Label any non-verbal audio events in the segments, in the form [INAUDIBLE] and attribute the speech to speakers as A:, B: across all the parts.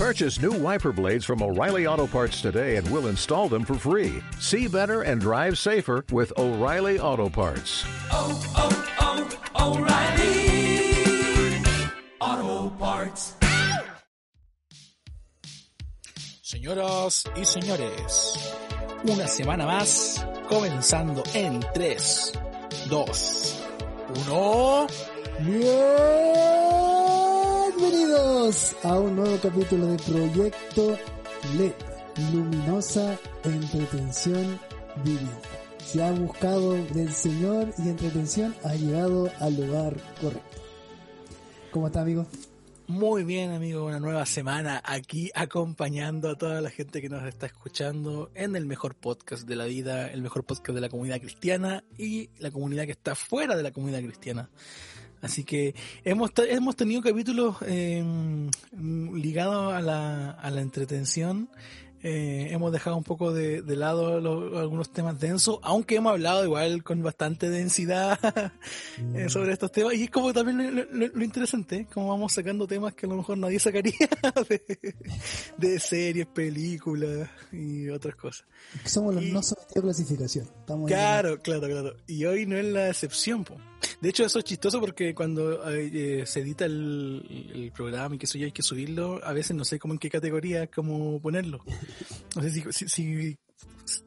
A: Purchase new wiper blades from O'Reilly Auto Parts today and we'll install them for free. See better and drive safer with O'Reilly Auto Parts.
B: oh, oh, oh, O'Reilly Auto Parts.
C: Señoras y señores, una semana más, comenzando en 3, 2, 1.
D: Bienvenidos a un nuevo capítulo de Proyecto LED, Luminosa Entretención Divina. Se ha buscado del Señor y entretención ha llegado al lugar correcto. ¿Cómo está, amigo?
C: Muy bien, amigo, una nueva semana aquí acompañando a toda la gente que nos está escuchando en el mejor podcast de la vida, el mejor podcast de la comunidad cristiana y la comunidad que está fuera de la comunidad cristiana. Así que hemos, hemos tenido capítulos eh, ligados a la, a la entretención. Eh, hemos dejado un poco de, de lado lo- algunos temas densos, aunque hemos hablado igual con bastante densidad [LAUGHS] eh, sobre estos temas. Y es como también lo, lo- lo interesante, como vamos sacando temas que a lo mejor nadie sacaría [LAUGHS] de, de series, películas y otras cosas.
D: Somos los
C: Y-
D: no sometidos a clasificación. Estamos
C: Claro, claro, claro. Y hoy no es la excepción, po. De hecho, eso es chistoso porque cuando eh, se edita el, programa y que eso ya hay que subirlo, a veces no sé cómo en qué categoría, cómo ponerlo. No sé si,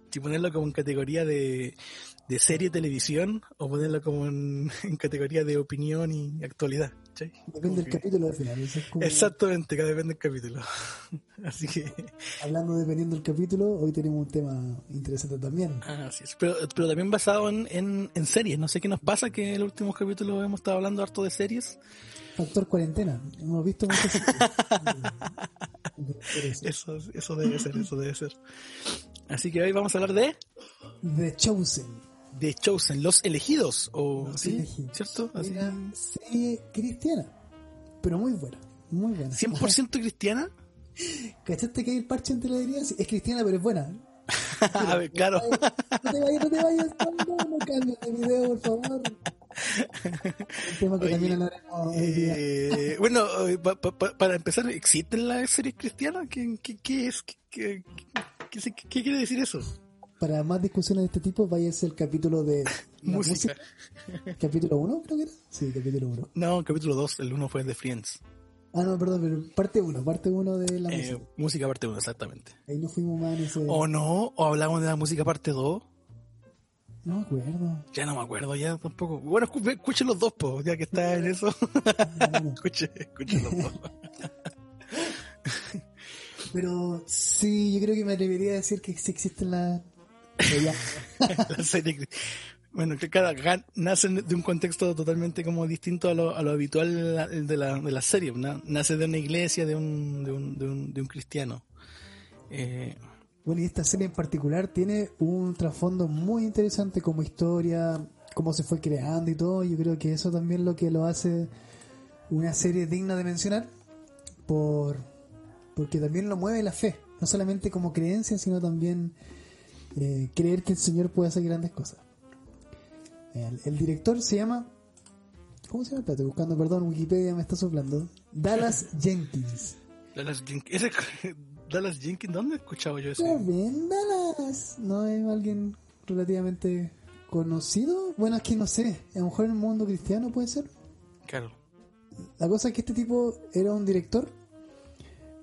C: si, ponerlo como en categoría de, de serie televisión o ponerlo como en [LAUGHS] categoría de opinión y actualidad. ¿Cachai?
D: Depende del
C: que-
D: capítulo al final. eso es como-
C: Exactamente, que depende del capítulo. [LAUGHS] Así que,
D: Hablando dependiendo del capítulo, hoy tenemos un tema interesante también.
C: así es. Pero, pero también basado en, en, en series. No sé qué nos pasa que en el último capítulo hemos estado hablando harto de series.
D: Factor cuarentena. Hemos visto muchas cosas. [LAUGHS]
C: Eso, eso debe ser, eso debe ser. Así que hoy vamos a hablar de
D: The Chosen.
C: The Chosen, los elegidos, o
D: Los
C: ¿sí?
D: elegidos.
C: ¿cierto? Así,
D: serie cristiana, pero muy buena, muy buena.
C: 100% cristiana. [LAUGHS]
D: ¿Cachaste que hay el parche entre la herida? Sí, Es cristiana, pero es buena. [LAUGHS]
C: A ver, claro.
D: No te vayas, no te vayas, no, no cambies de video, por favor. [LAUGHS] Tema que
C: Oye,
D: también hablaremos.
C: Eh, bueno, eh, pa- pa- pa- para empezar, ¿existen las series cristianas? ¿Qué, qué, qué es? ¿Qué, qué- qué quiere decir eso?
D: Para más discusiones de este tipo, váyase al capítulo de [LAUGHS]
C: Música.
D: Capítulo 1, creo que era. Sí, capítulo 1.
C: No, capítulo 2, el 1 fue de Friends.
D: Ah, no, perdón, pero parte 1, parte 1 de la
C: Eh,
D: música.
C: música parte 1, exactamente.
D: Ahí nos fuimos más en ese.
C: ¿O no? ¿O hablamos de la música parte 2?
D: No me acuerdo.
C: Ya no me acuerdo, ya tampoco. Bueno, escu- escuchen los dos, po, ya que está en eso. [LAUGHS] [LAUGHS] Escuchen, escuchen los dos.
D: pero sí, yo creo que me atrevería a decir que sí existen las. Ya. [LAUGHS]
C: La serie Bueno, que cada gan- nacen de un contexto totalmente como distinto a lo, a lo habitual de la, de la serie. Na- Nace de una iglesia, de un, de un, de un, de un cristiano. Eh,
D: Bueno, y esta serie en particular tiene un trasfondo muy interesante como historia, cómo se fue creando y todo. Yo creo que eso también es lo que lo hace una serie digna de mencionar, por porque también lo mueve la fe, no solamente como creencia, sino también eh, creer que el Señor puede hacer grandes cosas. El, el director se llama, ¿cómo se llama? Espérate, buscando, perdón, Wikipedia me está soplando. Dallas [LAUGHS] Jenkins.
C: Dallas Jenkins. [LAUGHS] Dallas Jenkins, ¿dónde he escuchado yo eso?
D: Joven Dallas. ¿No es alguien relativamente conocido? Bueno, es que no sé. A lo mejor en el mundo cristiano puede ser.
C: Claro.
D: La cosa es que este tipo era un director,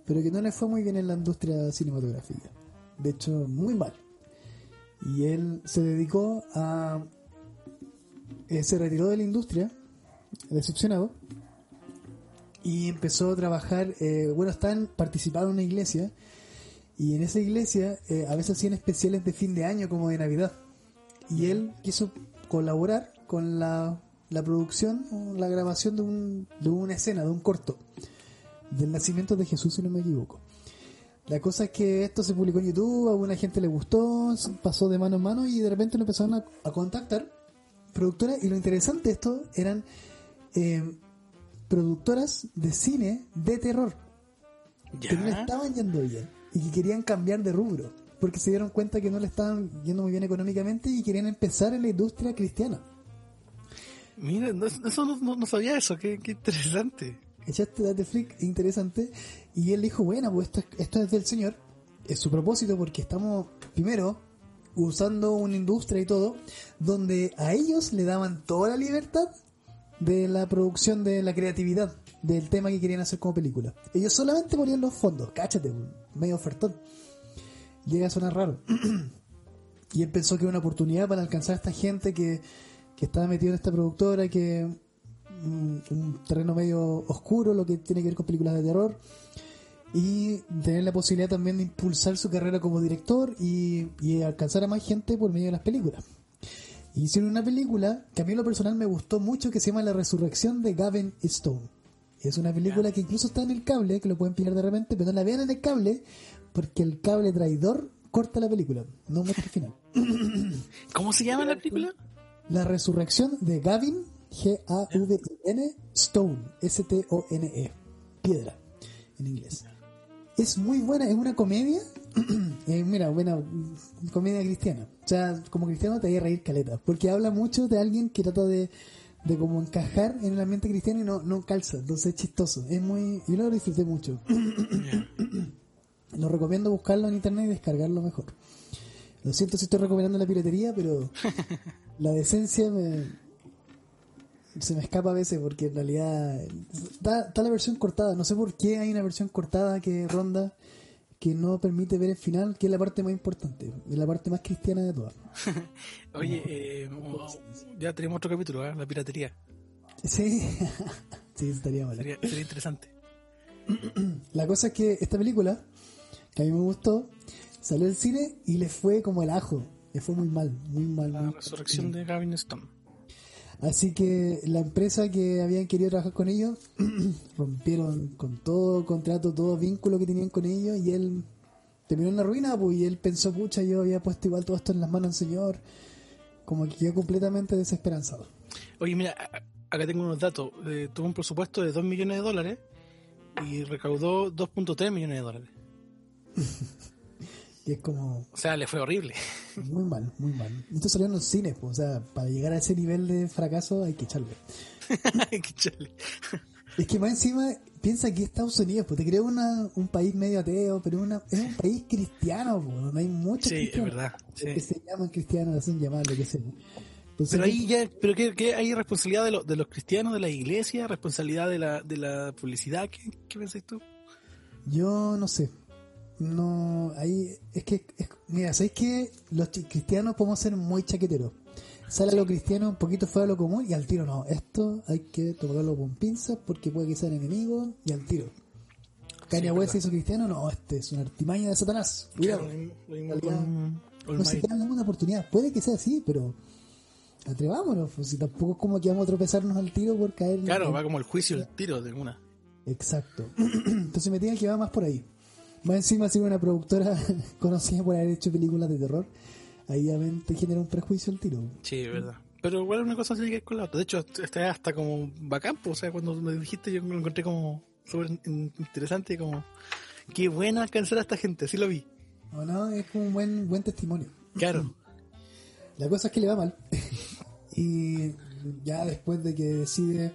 D: pero que no le fue muy bien en la industria cinematográfica. De hecho, muy mal. Y él se dedicó a... eh, se retiró de la industria, decepcionado, y empezó a trabajar, eh, bueno, están participando en una iglesia, y en esa iglesia eh, a veces hacían especiales de fin de año como de Navidad. Y él quiso colaborar con la, la producción la grabación de, un, de una escena, de un corto, del nacimiento de Jesús, si no me equivoco. La cosa es que esto se publicó en YouTube, a alguna gente le gustó, pasó de mano en mano y de repente lo empezaron a, a contactar productoras. Y lo interesante de esto eran eh, productoras de cine de terror que no le estaban yendo bien y que querían cambiar de rubro porque se dieron cuenta que no le estaban yendo muy bien económicamente y querían empezar en la industria cristiana.
C: Mira, no, eso no sabía eso, qué, qué interesante.
D: Echaste date flick, interesante. Y él dijo, bueno, pues esto, es- esto es del señor, es su propósito porque estamos, primero, usando una industria y todo, donde a ellos le daban toda la libertad de la producción, de la creatividad, del tema que querían hacer como película. Ellos solamente ponían los fondos, cáchate, medio ofertón. Llega a sonar raro. [CLEARS THROAT] y él pensó que era una oportunidad para alcanzar a esta gente que, que estaba metido en esta productora, que un terreno medio oscuro, lo que tiene que ver con películas de terror, y tener la posibilidad también de impulsar su carrera como director y, y alcanzar a más gente por medio de las películas. Hicieron una película que a mí en lo personal me gustó mucho que se llama La Resurrección de Gavin Stone. Es una película que incluso está en el cable, que lo pueden pillar de repente, pero no la vean en el cable porque el cable traidor corta la película, no muestra el final. [COUGHS]
C: ¿Cómo se llama la película?
D: La Resurrección de Gavin, G-A-V-I-N, Stone, S-T-O-N-E, piedra, en inglés. Es muy buena, es una comedia, [CLEARS THROAT] eh, mira, buena comedia cristiana. O sea, como cristiano te voy a reír caleta, porque habla mucho de alguien que trata de, de como encajar en el ambiente cristiano y no, no calza, entonces es chistoso. Es muy, yo lo disfruté mucho. [COUGHS] [COUGHS] Lo recomiendo buscarlo en internet y descargarlo mejor. Lo siento si estoy recomendando la piratería, pero [LAUGHS] la decencia me, se me escapa a veces porque en realidad está, está la versión cortada. No sé por qué hay una versión cortada que ronda que no permite ver el final, que es la parte más importante, es la parte más cristiana de todas. [LAUGHS]
C: Oye, eh, ya tenemos otro capítulo, ¿eh? la piratería.
D: Sí, [LAUGHS] sí, estaría mal.
C: Sería, sería interesante. [CLEARS THROAT]
D: La cosa es que esta película, que a mí me gustó, salió al cine y le fue como el ajo. Le fue muy mal, muy mal.
C: La
D: muy-
C: resurrección de Gavin Stone.
D: Así que la empresa que habían querido trabajar con ellos [CLEARS THROAT] rompieron con todo contrato, todo vínculo que tenían con ellos y él terminó en la ruina, pues, y él pensó, pucha, yo había puesto igual todo esto en las manos del Señor, como que quedó completamente desesperanzado.
C: Oye, mira, acá tengo unos datos. Eh, tuvo un presupuesto de 2 millones de dólares y recaudó 2.3 millones de dólares. [LAUGHS]
D: Y es como
C: O sea, le fue horrible. [LAUGHS]
D: muy mal, muy mal. Esto salió en los cines, pues, o sea, para llegar a ese nivel de fracaso hay que echarle. [LAUGHS]
C: Qué chale.
D: Es que más encima piensa que Estados Unidos, pues te creo una, un país medio ateo, pero una, es un país cristiano, pues, donde hay muchos
C: Sí, es
D: cristianos.
C: verdad. sí.
D: Que se llaman cristianos, hacen llamar lo que sea. Entonces,
C: Pero ahí ya, pero ¿qué, qué hay responsabilidad de, lo- de los cristianos, de la iglesia, responsabilidad de la, de la publicidad? ¿Qué, qué pensás tú?
D: Yo no sé. No, ahí es que, es- mira, ¿sabéis que los cristianos podemos ser muy chaqueteros? Sale lo cristiano un poquito fuera de lo común y al tiro no. Esto hay que tomarlo con pinzas porque puede que sean enemigos y al tiro. Kanye
C: es
D: West hizo cristiano, no, este es una artimaña de Satanás. Cuidado. No se
C: Might.
D: dan una oportunidad. Puede que sea así, pero atrevámonos. Pues, si tampoco es como que vamos a tropezarnos al tiro por caer
C: Claro,
D: en-
C: va como el juicio, el tiro de una.
D: Exacto. [CLEARS THROAT] Entonces me tiene que va más por ahí. Más encima ser una productora [LAUGHS] conocida por haber hecho películas de terror. Ahí te genera un prejuicio el tiro.
C: Sí, es verdad. Pero igual una cosa tiene que ver con la otra. De hecho, está hasta como bacán, pues, o sea, cuando me dijiste yo lo encontré como súper in- interesante, como qué bueno alcanzar a esta gente, así lo vi.
D: ¿O no? Es como un buen, buen testimonio.
C: Claro. [LAUGHS]
D: La cosa es que le va mal. [LAUGHS] y ya después de que decide,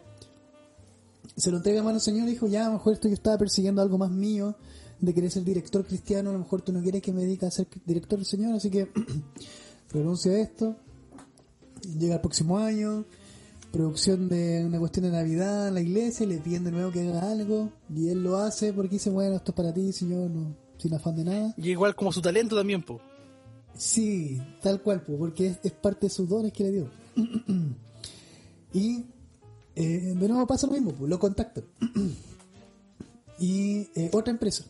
D: se lo entrega a mano al Señor, dijo, ya a lo mejor esto yo estaba persiguiendo algo más mío, de querer ser director cristiano, a lo mejor tú no quieres que me dedique a ser director del Señor, así que [CLEARS THROAT] renuncio a esto. Llega el próximo año, producción de una cuestión de Navidad en la iglesia, le piden de nuevo que haga algo, y él lo hace porque dice, bueno, esto es para ti, Señor, no, sin afán de nada.
C: Y igual como su talento también, pues.
D: Sí, tal cual, po, porque es, es parte de sus dones que le dio. [CLEARS THROAT] y eh, de nuevo pasa lo mismo, po, lo contactan. [CLEARS THROAT] y eh, otra empresa.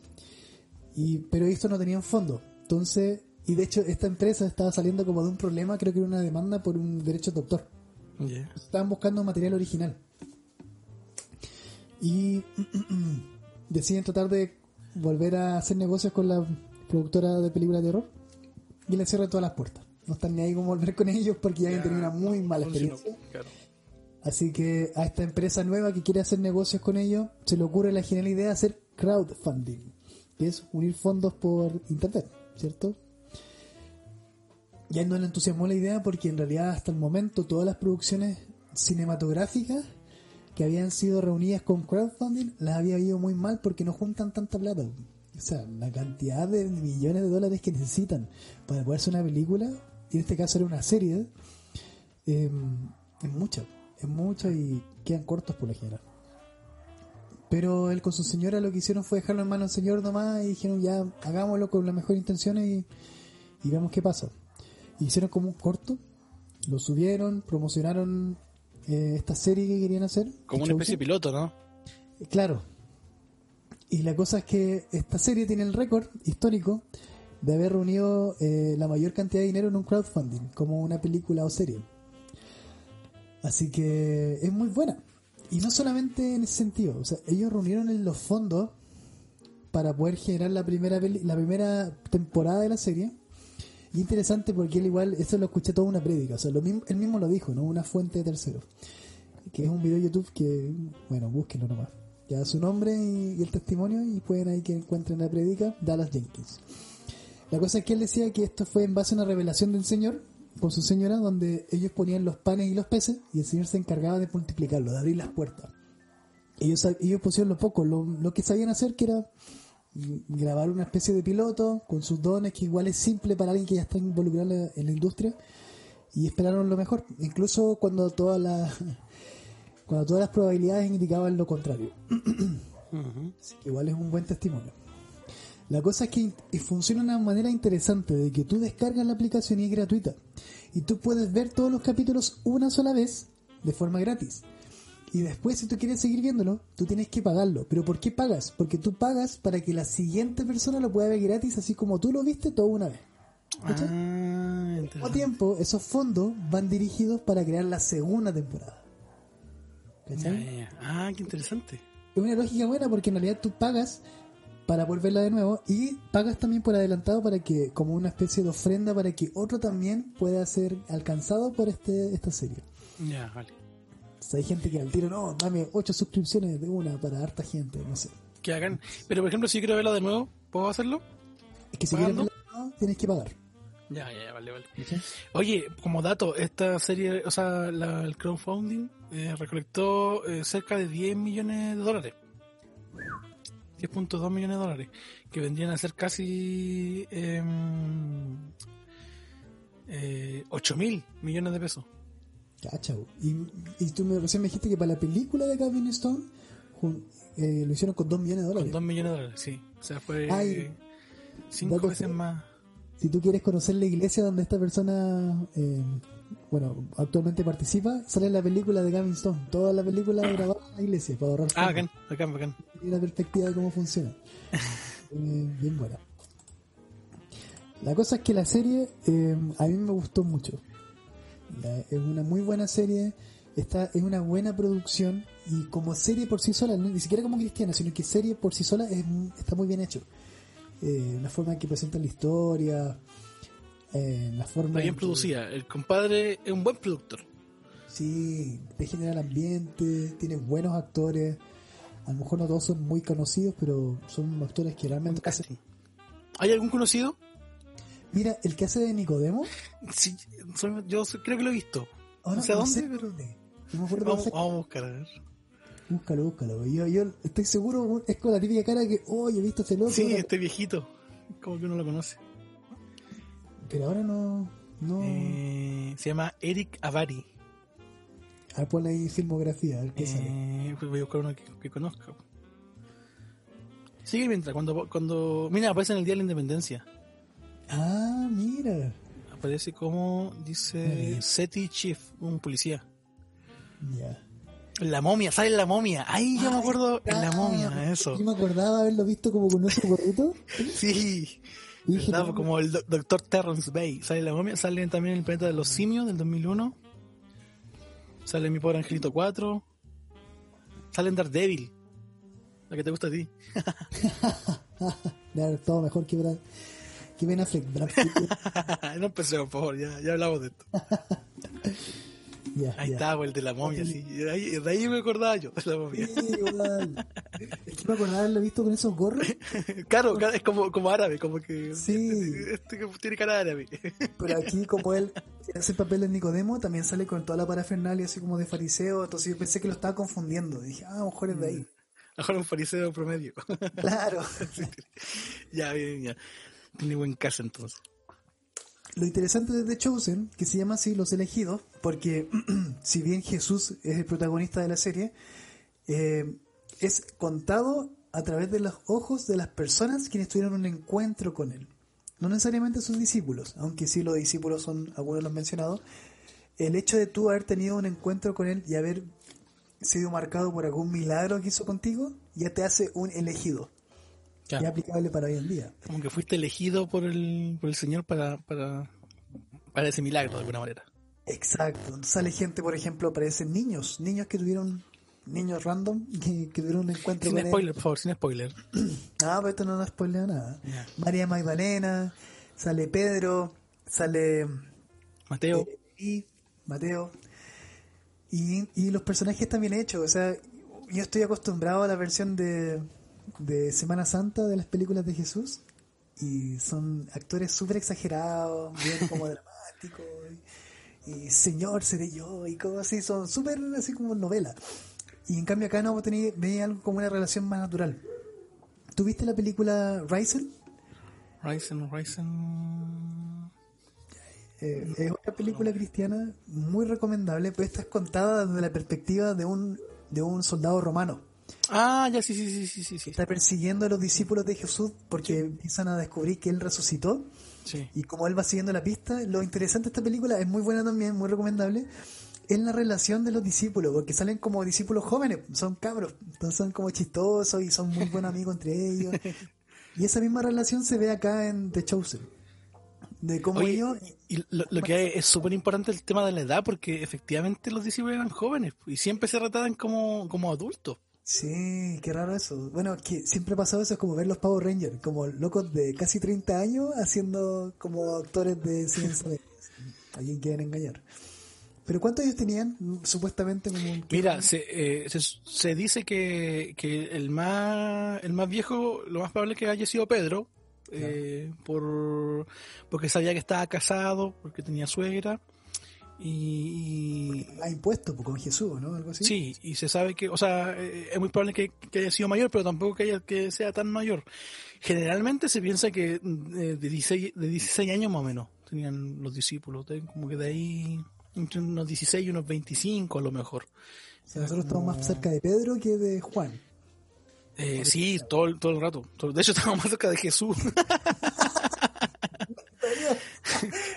D: Y, pero esto no tenían fondo. Entonces, y de hecho esta empresa estaba saliendo como de un problema, creo que era una demanda por un derecho de autor.
C: Ya.
D: Estaban buscando material original. Y [CLEARS THROAT] deciden tratar de volver a hacer negocios con la productora de películas de terror. Y le cierran todas las puertas. No están ni ahí como volver con ellos porque ya habían tenido una muy mala experiencia.
C: claro.
D: Así que a esta empresa nueva que quiere hacer negocios con ellos, se le ocurre la genial idea de hacer crowdfunding, que es unir fondos por internet, ¿cierto? Y a él no le entusiasmó la idea porque en realidad hasta el momento todas las producciones cinematográficas que habían sido reunidas con crowdfunding las había ido muy mal porque no juntan tanta plata. O sea, la cantidad de millones de dólares que necesitan para poder hacer una película, y en este caso era una serie, eh, es mucha, es mucha y quedan cortos por lo general. Pero él con su señora lo que hicieron fue dejarlo en manos del señor nomás y dijeron ya hagámoslo con las mejores intenciones y, y veamos qué pasa. Y hicieron como un corto, lo subieron, promocionaron eh, esta serie que querían hacer.
C: Como una especie de piloto, ¿no?
D: Claro. Y la cosa es que esta serie tiene el récord histórico de haber reunido eh, la mayor cantidad de dinero en un crowdfunding, como una película o serie. Así que es muy buena. Y no solamente en ese sentido, o sea, ellos reunieron en los fondos para poder generar la primera la primera temporada de la serie. Y interesante porque él igual, eso lo escuché toda una prédica, o sea, lo mismo, él mismo lo dijo, ¿no? Una fuente de tercero. Que es un video de YouTube que, bueno, búsquenlo nomás. Ya su nombre y, y el testimonio y pueden ahí que encuentren la prédica, Dallas Jenkins. La cosa es que él decía que esto fue en base a una revelación del Señor con su señora, donde ellos ponían los panes y los peces y el Señor se encargaba de multiplicarlo, de abrir las puertas. Ellos, ellos pusieron lo poco, lo, lo que sabían hacer, que era grabar una especie de piloto con sus dones, que igual es simple para alguien que ya está involucrado en la, en la industria, y esperaron lo mejor, incluso cuando todas las cuando todas las probabilidades indicaban lo contrario. Así que igual es un buen testimonio. La cosa es que funciona de una manera interesante de que tú descargas la aplicación y es gratuita. Y tú puedes ver todos los capítulos una sola vez de forma gratis. Y después si tú quieres seguir viéndolo, tú tienes que pagarlo. ¿Pero por qué pagas? Porque tú pagas para que la siguiente persona lo pueda ver gratis así como tú lo viste todo una vez.
C: Ah,
D: Al mismo tiempo, esos fondos van dirigidos para crear la segunda temporada. ¿Cachai?
C: Ah, qué interesante.
D: Es una lógica buena porque en realidad tú pagas para poder verla de nuevo y pagas también por adelantado para que, como una especie de ofrenda para que otro también pueda ser alcanzado por este esta serie.
C: Ya, vale.
D: O sea, hay gente que al tiro, no, dame ocho suscripciones de una para harta gente, no sé.
C: Que hagan. Pero por ejemplo, si yo quiero verla de nuevo, ¿puedo hacerlo?
D: Es que si quieres
C: ¿Pagando?
D: verla de nuevo, tienes que pagar.
C: Ya, ya, ya, vale, vale. Oye, como dato, esta serie, o sea, la- el crowdfunding eh, recolectó eh, cerca de 10 millones de dólares. 10.2 millones de dólares, que vendrían a ser casi em, eh, 8 mil millones de pesos.
D: Cacha, y, y tú me, recién me dijiste que para la película de Gavin Stone jun- eh, lo hicieron con 2 millones de
C: Con
D: dólares.
C: 2 millones de dólares, sí. O sea, fue
D: Ay,
C: 5
D: dato
C: veces más.
D: Si tú quieres conocer la iglesia donde esta persona, eh, bueno, actualmente participa, sale en la película de Gavin Stone. Toda la película grabada en la iglesia para ahorrar
C: Ah, bacán, bacán, bacán.
D: y la perspectiva de cómo funciona. [LAUGHS] Eh, bien buena. La cosa es que la serie eh, a mí me gustó mucho. La- es una muy buena serie, está, es una buena producción y como serie por sí sola, no- ni siquiera como cristiana, sino que serie por sí sola es, está muy bien hecho. Eh, la forma en que presentan la historia, eh, la forma
C: bien
D: que-
C: producida. El compadre es un buen productor.
D: Sí, te genera el ambiente, tiene buenos actores. A lo mejor no todos son muy conocidos, pero son actores que realmente hacen.
C: ¿Hay algún conocido?
D: Mira, el que hace de Nicodemo. [LAUGHS]
C: Sí, soy- yo creo que lo he visto.
D: ahora
C: No sé dónde,
D: sé
C: pero-
D: dónde. No me acuerdo
C: Vamos, a buscar, a ver.
D: Búscalo, búscalo. Yo, yo estoy seguro, es con la típica cara que, oh, yo he visto a este loco.
C: Sí, este viejito. Como que uno lo conoce.
D: Pero ahora no. no...
C: Eh, se llama Eric Avari.
D: A ver, ponle ahí filmografía, a ver qué sale.
C: Eh, pues voy a buscar uno que, que conozca. Sigue mientras, cuando, cuando... Mira, aparece en el Día de la Independencia.
D: Ah, mira.
C: Aparece como, dice, SETI Chief, un policía.
D: Ya.
C: La momia, sale la momia. Ay, yo me
D: Ay,
C: acuerdo en la
D: ah,
C: momia, eso.
D: Yo me acordaba haberlo visto como con nuestro gorrito. [LAUGHS]
C: Sí.
D: Y dije,
C: ¿Verdad?
D: no,
C: Como el do- Dr. Terrence Bay. Sale la momia, sale también el planeta de los simios del 2001. Sale mi pobre angelito 4. Sale en Daredevil. La que te gusta a ti. [LAUGHS]
D: todo mejor que Brad. Que Ben Affleck. Brad [LAUGHS]
C: no empecemos, por favor, ya, ya hablamos de esto. [LAUGHS]
D: Ya,
C: Ahí
D: ya.
C: estaba el de la momia, sí. De ahí, de ahí me acordaba yo, de la momia.
D: Sí. Es que me acordaba haberlo visto con esos gorros, [LAUGHS]
C: Claro, es como, como árabe, como que.
D: Sí.
C: Este tiene cara de árabe. [LAUGHS]
D: pero aquí como él hace el papel de Nicodemo, también sale con toda la parafernalia así como de fariseo, entonces yo pensé que lo estaba confundiendo. Dije, ah, a lo mejor es de ahí.
C: Mejor un fariseo promedio.
D: Claro. [LAUGHS]
C: ya, bien, ya. Tiene buen caso entonces.
D: Lo interesante de The Chosen, que se llama así Los Elegidos, porque [CLEARS THROAT] si bien Jesús es el protagonista de la serie, eh, es contado a través de los ojos de las personas quienes tuvieron un encuentro con él. No necesariamente sus discípulos, aunque sí los discípulos son algunos los mencionados. El hecho de tú haber tenido un encuentro con él y haber sido marcado por algún milagro que hizo contigo, ya te hace un elegido.
C: Claro.
D: Y aplicable para hoy en día.
C: Como que fuiste elegido por el, por el Señor para, para, para ese milagro, de alguna manera.
D: Exacto. Sale gente, por ejemplo, aparecen niños, niños que tuvieron, niños random, que, que tuvieron un encuentro
C: Sin
D: con
C: spoiler, por favor, sin spoiler. [CLEARS THROAT]
D: Ah, pero esto no nos spoilea nada. María Magdalena, sale Pedro, sale
C: Mateo,
D: eh, y Mateo. Y, y los personajes están bien hechos. O sea, yo estoy acostumbrado a la versión de, de Semana Santa de las películas de Jesús. Y son actores súper exagerados, bien como [LAUGHS] dramáticos. Y, y Señor, seré yo. Y cosas así. Son súper así como novela. Y en cambio acá no tenía, veía algo como una relación más natural. ¿Tuviste la película Ryzen?
C: Ryzen, Ryzen.
D: Eh, es una película cristiana muy recomendable, pero esta es contada desde la perspectiva de un, de un soldado romano.
C: Ah, ya, sí, sí, sí, sí, sí. sí.
D: Está persiguiendo a los discípulos de Jesús porque empiezan a descubrir que él resucitó
C: sí.
D: y como él va siguiendo la pista, lo interesante de esta película es muy buena también, muy recomendable, es la relación de los discípulos, porque salen como discípulos jóvenes, son cabros, entonces son como chistosos y son muy buenos amigos entre ellos. [LAUGHS] Y esa misma relación se ve acá en The Chosen. De cómo
C: Oye,
D: ellos
C: y lo, lo que es súper importante el tema de la edad, porque efectivamente los discípulos eran jóvenes y siempre se trataban como, como adultos.
D: Sí, qué raro eso. Bueno, que siempre ha pasado eso, es como ver los Power Rangers, como locos de casi 30 años haciendo como actores de ciencia. A quién quieren engañar. Pero ¿cuántos años tenían? Supuestamente como... un-
C: Mira, se, eh, se, se dice que, que el más el más viejo, lo más probable es que haya sido Pedro, eh, por porque sabía que estaba casado, porque tenía suegra. Y,
D: Ha impuesto pues, con Jesús, ¿no? Algo así.
C: Sí, y se sabe que, o sea, eh, es muy probable que, que haya sido mayor, pero tampoco que, haya, que sea tan mayor. Generalmente se piensa que eh, de 16, de 16 años más o menos tenían los discípulos, como que de ahí entre unos 16 y unos 25 a lo mejor.
D: O sea, nosotros estamos más cerca de Pedro que de Juan.
C: Eh, sí, todo, el- todo el rato. De hecho, [LAUGHS] estamos más cerca de Jesús. [LAUGHS]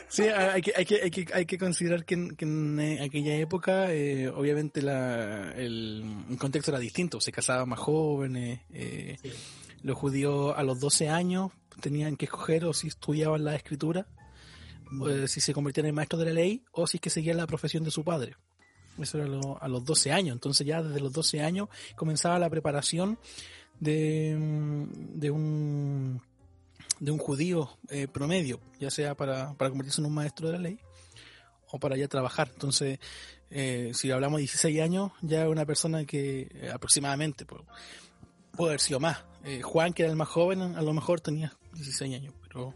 C: sí, hay que, hay que, hay que, hay que considerar que en, que en, eh, aquella época, eh, obviamente, la, el, el contexto era distinto. Se casaban más jóvenes. eh, Los judíos a los 12 años tenían que escoger o si estudiaban la escritura, o, eh, si se convertían en maestros de la ley, o si es que seguían la profesión de su padre. Eso era lo- a los 12 años. Entonces ya desde los 12 años comenzaba la preparación de, mm, de un de un judío eh, promedio, ya sea para, para convertirse en un maestro de la ley o para ya trabajar. Entonces, eh, si hablamos de 16 años, ya una persona que eh, aproximadamente pues, puede haber sido más. Eh, Juan, que era el más joven, a lo mejor tenía 16 años, pero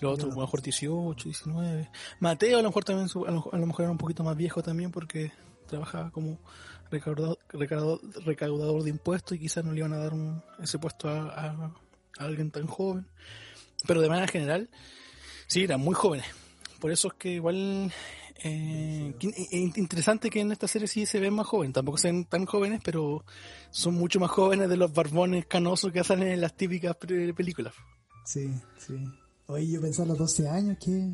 C: los otros a lo mejor 18, 19. Mateo a lo mejor también a lo, a lo mejor era un poquito más viejo también porque trabajaba como recaudador, recaudador, de impuestos y quizás no le iban a dar un- ese puesto a alguien tan joven. Pero de manera general, sí, eran muy jóvenes. Por eso es que igual eh, eh, interesante que en esta serie sí se ven más jóvenes. Tampoco se ven tan jóvenes, pero son mucho más jóvenes de los barbones canosos que salen en las típicas películas.
D: Sí, sí. Oye, yo pensaba a los 12 años que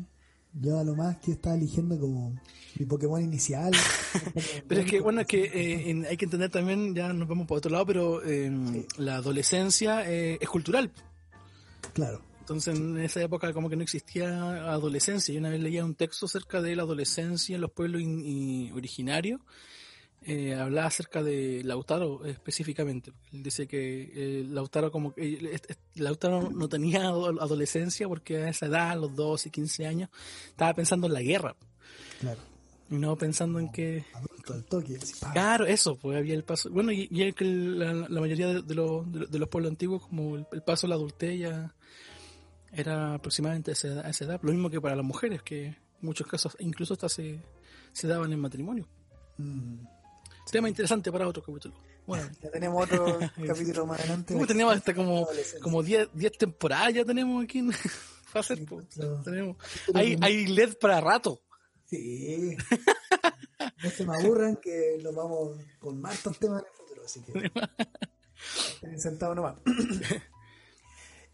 D: yo a lo más que estaba eligiendo como mi Pokémon inicial. [LAUGHS]
C: Pero es que, bueno, es que eh, en- hay que entender también, ya nos vamos por otro lado, pero eh, la adolescencia eh, es cultural.
D: Claro.
C: Entonces en esa época como que no existía adolescencia. Yo una vez leía un texto acerca de la adolescencia en los pueblos in- originarios. Eh, hablaba acerca de Lautaro específicamente. Él dice que eh, Lautaro como que eh, Lautaro no tenía ado- adolescencia porque a esa edad, a los 12, 15 años, estaba pensando en la guerra.
D: Claro.
C: Y no pensando en que...
D: Adulto al toque. así, pa.
C: Claro, eso, pues había el paso. Bueno, y, y que la, la mayoría de, de los, de, de los pueblos antiguos, como el, el paso a la adultez ya era aproximadamente a esa, edad, a esa edad. Lo mismo que para las mujeres, que en muchos casos incluso hasta se, se daban en matrimonio.
D: Mm.
C: Tema interesante para otro capítulo. Bueno, [LAUGHS]
D: Ya tenemos otro [LAUGHS] capítulo más adelante.
C: ¿cómo tenemos hasta como
D: Adolescencia.
C: como 10 10 temporadas ya tenemos aquí en- [LAUGHS] para hacer? po.
D: Claro.
C: Tenemos, hay, hay LED para rato.
D: Sí. No se me aburran que nos vamos con más temas en el futuro, así que estén sentados nomás.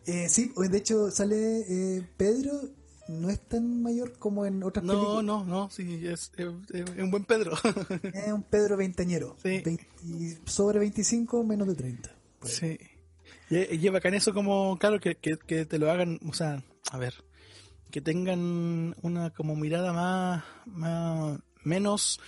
D: Eh, sí, de hecho sale eh, Pedro, no es tan mayor como en otras
C: No,
D: películas.
C: no, no, sí, es, es- es un buen Pedro. [LAUGHS]
D: Es un Pedro veinteañero.
C: Sí.
D: 20 sobre 25, menos de 30.
C: Sí. Y, y es bacán eso como, claro, que, que, que te lo hagan, o sea, a ver, que tengan una como mirada más, más menos,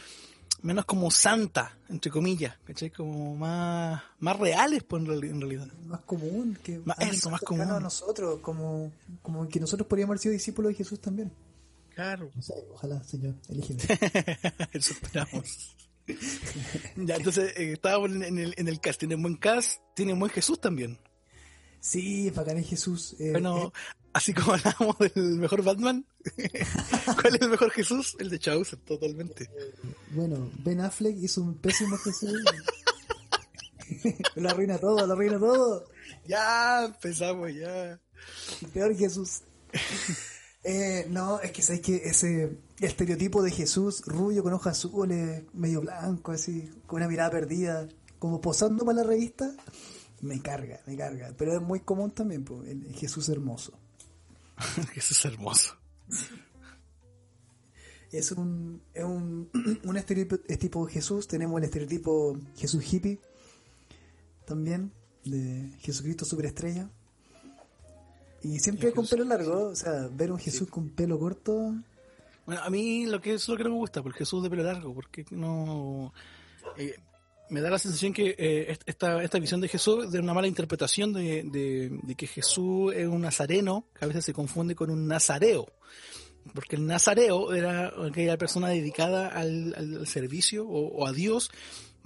C: menos como santa, entre comillas, ¿cachai? Como más, más reales, pues, en reali- en realidad.
D: Más común, que
C: Más- eso, más común.
D: a nosotros, como, como que nosotros podríamos haber sido discípulos de Jesús también.
C: Claro.
D: No sé, ojalá, Señor, elígeme. [LAUGHS]
C: Eso esperamos. [LAUGHS] ya, entonces, eh, estábamos en, en el, en el cast, tiene buen cast, tiene buen Jesús también.
D: Sí, bacán es Jesús. eh,
C: Bueno, así como [LAUGHS] hablábamos del mejor Batman, [LAUGHS] ¿cuál es el mejor Jesús? El de Chaucer, totalmente.
D: bueno, Ben Affleck hizo un pésimo Jesús. [LAUGHS] lo arruina todo, lo arruina todo.
C: Ya empezamos, ya.
D: El peor Jesús. Eh, no, es que sabes que ese estereotipo de Jesús rubio con ojos azules, medio blanco, así, con una mirada perdida, como posando para la revista, me carga, me carga. Pero es muy común también, pues, el Jesús hermoso. [LAUGHS]
C: Jesús es hermoso.
D: Es un, es un, [CLEARS THROAT] un estereotipo de Jesús. Tenemos el estereotipo Jesús hippie también, de Jesucristo superestrella. Y siempre con pelo largo, o sea, ver un Jesús con pelo corto,
C: Bueno, a mí lo que es lo que no me gusta, por Jesús de pelo largo, porque no... eh, me da la sensación que eh, est- esta, esta visión de Jesús es de una mala interpretación de, de- de que Jesús es un nazareno, que a veces se confunde con un nazareo. Porque el nazareo era aquella persona dedicada al, al servicio o, o a Dios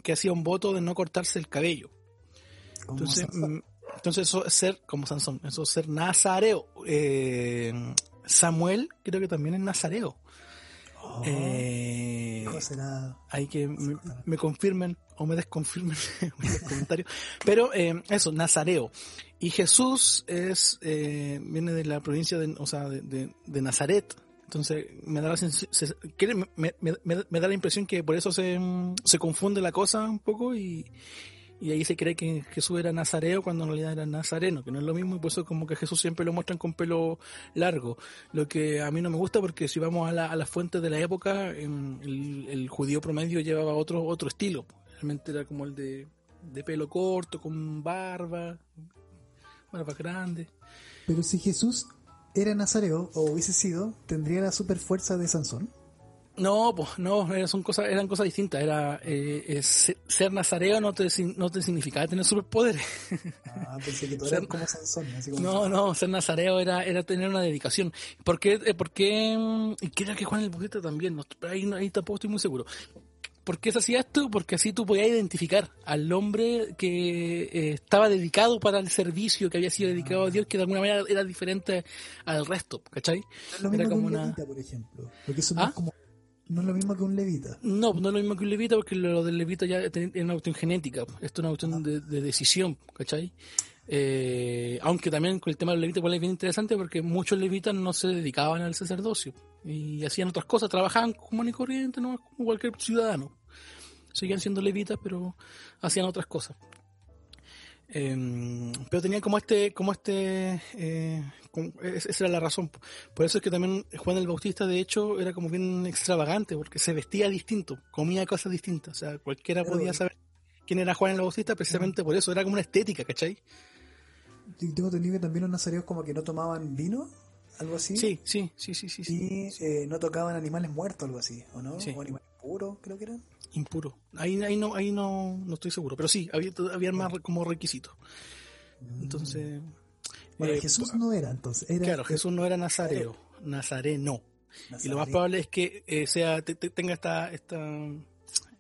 C: que hacía un voto de no cortarse el cabello. Entonces, mm, entonces eso es ser, como Sansón, eso es ser nazareo. Eh, Samuel creo que también es nazareo.
D: Oh,
C: Eh, hay que me, me confirmen o me desconfirmen [LAUGHS] en los comentarios. Pero eh, eso, Nazareo. Y Jesús es eh, viene de la provincia de, o sea, de, de- Nazaret. Entonces me da la se- me, da la impresión que por eso se, se confunde la cosa un poco y, y ahí se cree que Jesús era nazareo cuando en realidad era nazareno, que no es lo mismo y por eso como que Jesús siempre lo muestran con pelo largo. Lo que a mí no me gusta porque si vamos a, la, a las fuentes de la época, el, el judío promedio llevaba otro otro estilo. Realmente era como el de, de pelo corto, con barba, barba grande.
D: Pero si Jesús era nazareo, o hubiese sido, tendría la super fuerza de Sansón.
C: No, pues no, eran, son cosas, eran cosas distintas. Era eh, eh, se- ser nazareo no te, no te significaba tener superpoderes.
D: Ah, pensé que [LAUGHS] tú
C: Ser-
D: eras como Sansón. Así como
C: No, no, ser nazareo era, era tener una dedicación. ¿Por qué? eh, por qué, mm, y creo que Juan el Bautista también, no, ahí, ahí tampoco estoy muy seguro. ¿Por qué se hacía esto? Porque así tú podías identificar al hombre que eh, estaba dedicado para el servicio, que había sido dedicado a Dios, que de alguna manera era diferente al resto, ¿cachai?
D: No lo
C: Era
D: mismo que
C: como
D: un
C: una...
D: levita, por ejemplo. Porque eso no
C: ¿Ah?
D: es como. No es lo mismo que un levita.
C: No, no es lo mismo que un levita, porque lo del levita ya es una cuestión genética, esto es una cuestión de, de decisión, ¿cachai? Eh, aunque también con el tema del levita igual es bien interesante porque muchos levitas no se dedicaban al sacerdocio y hacían otras cosas, trabajaban común y corriente, ¿no? como cualquier ciudadano. Seguían siendo levitas, pero hacían otras cosas. Eh, pero tenían como este, como este, eh, como- esa era la razón. Por eso es que también Juan el Bautista, de hecho, era como bien extravagante, porque se vestía distinto, comía cosas distintas. O sea, cualquiera podía saber quién era Juan el Bautista precisamente por eso. Era como una estética, ¿cachai?
D: Tengo entendido que también los nazareos como que no tomaban vino, algo así.
C: Sí, sí, sí, sí, sí. sí.
D: Y eh, no tocaban animales muertos, algo así, ¿o no?
C: Sí.
D: O animales puros, creo que eran.
C: Impuro. Ahí, ahí no, ahí no, no estoy seguro, pero sí, había, había más como requisitos. Entonces,
D: Bueno,
C: eh,
D: Jesús no era entonces. Era,
C: Claro, Jesús no era nazareo, nazareno. Y lo más probable es que eh, sea te- te- tenga esta, esta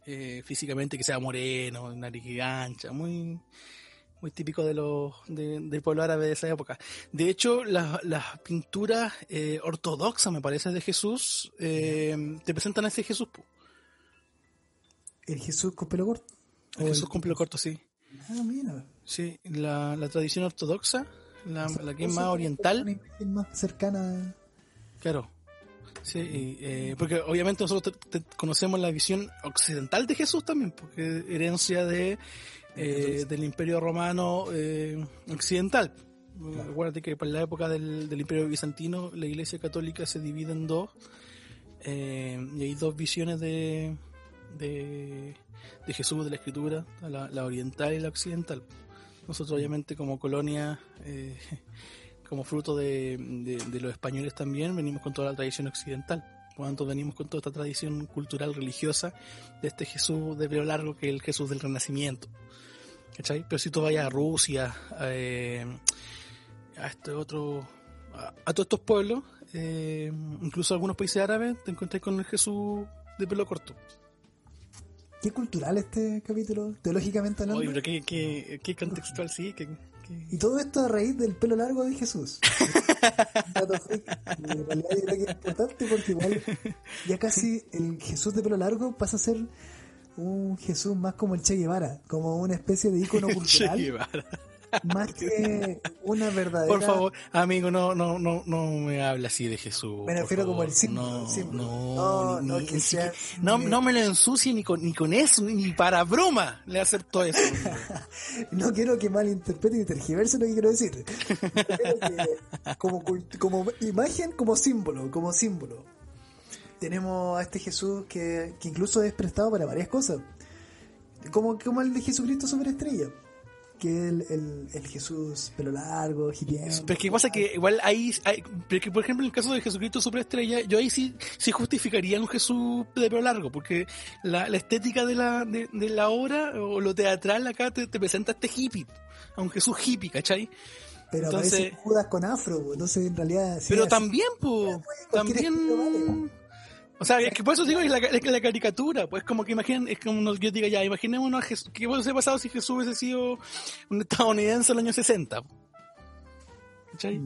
C: eh, físicamente que sea moreno, nariz ancha, muy muy típico de los de- del pueblo árabe de esa época. De hecho, las, las pinturas eh, ortodoxas, me parece, de Jesús, eh, te presentan a ese Jesús.
D: El Jesús con pelo corto.
C: El Jesús
D: el-
C: con pelo corto, sí.
D: Ah, mira.
C: Sí, la, la tradición ortodoxa, la, la que es más oriental,
D: imagen más cercana.
C: claro. Sí, y, eh, porque obviamente nosotros te- te- conocemos la visión occidental de Jesús también, porque herencia de eh, del Imperio Romano eh, occidental. Acuérdate que para la época del, del Imperio Bizantino la Iglesia Católica se divide en dos eh, y hay dos visiones de, de, de Jesús, de la Escritura, la, la oriental y la occidental. Nosotros obviamente como colonia, [LAUGHS] como fruto de, de- de los españoles también, venimos con toda la tradición occidental. Por lo tanto, venimos con toda esta tradición cultural religiosa de este Jesús de pelo largo que es el Jesús del Renacimiento. ¿Cachai? Pero si tú vayas a Rusia, eh, a este otro, a, a todos estos pueblos, eh, incluso algunos países árabes, te encuentras con el Jesús de pelo corto.
D: Qué cultural este capítulo, teológicamente hablando.
C: Oye, pero qué, qué, qué contextual, sí. qué-
D: Y todo esto a raíz del pelo largo de Jesús. [LAUGHS] Un dato freak. Y en realidad yo creo que es importante porque igual [LAUGHS] ya casi el Jesús de pelo largo pasa a ser un Jesús más como el Che Guevara, como una especie de ícono [LAUGHS]
C: Che
D: cultural,
C: Guevara.
D: Más [LAUGHS] que una verdadera...
C: Por favor, amigo, no, no, no, no me hable así de Jesús.
D: Me refiero como el símbolo,
C: No,
D: símbolo.
C: no,
D: No,
C: ni-
D: no, que sea-
C: no, no me lo ensucie ni con, ni con eso, ni para broma le acepto eso. [LAUGHS]
D: No quiero que malinterpreten y tergiversen lo que quiero decir. Que [LAUGHS] como, como imagen, como símbolo, como símbolo. Tenemos a este Jesús que, que incluso es prestado para varias cosas. Como, como el de Jesucristo Superestrella. Que el, el, el Jesús pelo largo, hippie.
C: Pero es que pasa que igual ahí, hay- pero que por ejemplo en el caso de Jesucristo Superestrella, yo ahí sí, sí justificaría un Jesús de pelo largo, porque la, la estética de la, de, de la obra o lo teatral acá te, te presenta este hippie, a un Jesús hippie, ¿cachai?
D: Pero
C: entonces-
D: aparece Judas con afro, entonces en realidad... sí,
C: Pero
D: así-
C: también, pues, también... O sea, es que por eso digo es la, es la caricatura, pues como que imaginen, es como yo diga ya, imaginémonos a Jesús, ¿qué hubiese pasado si Jesús hubiese sido un estadounidense en los años 60? ¿Cachai?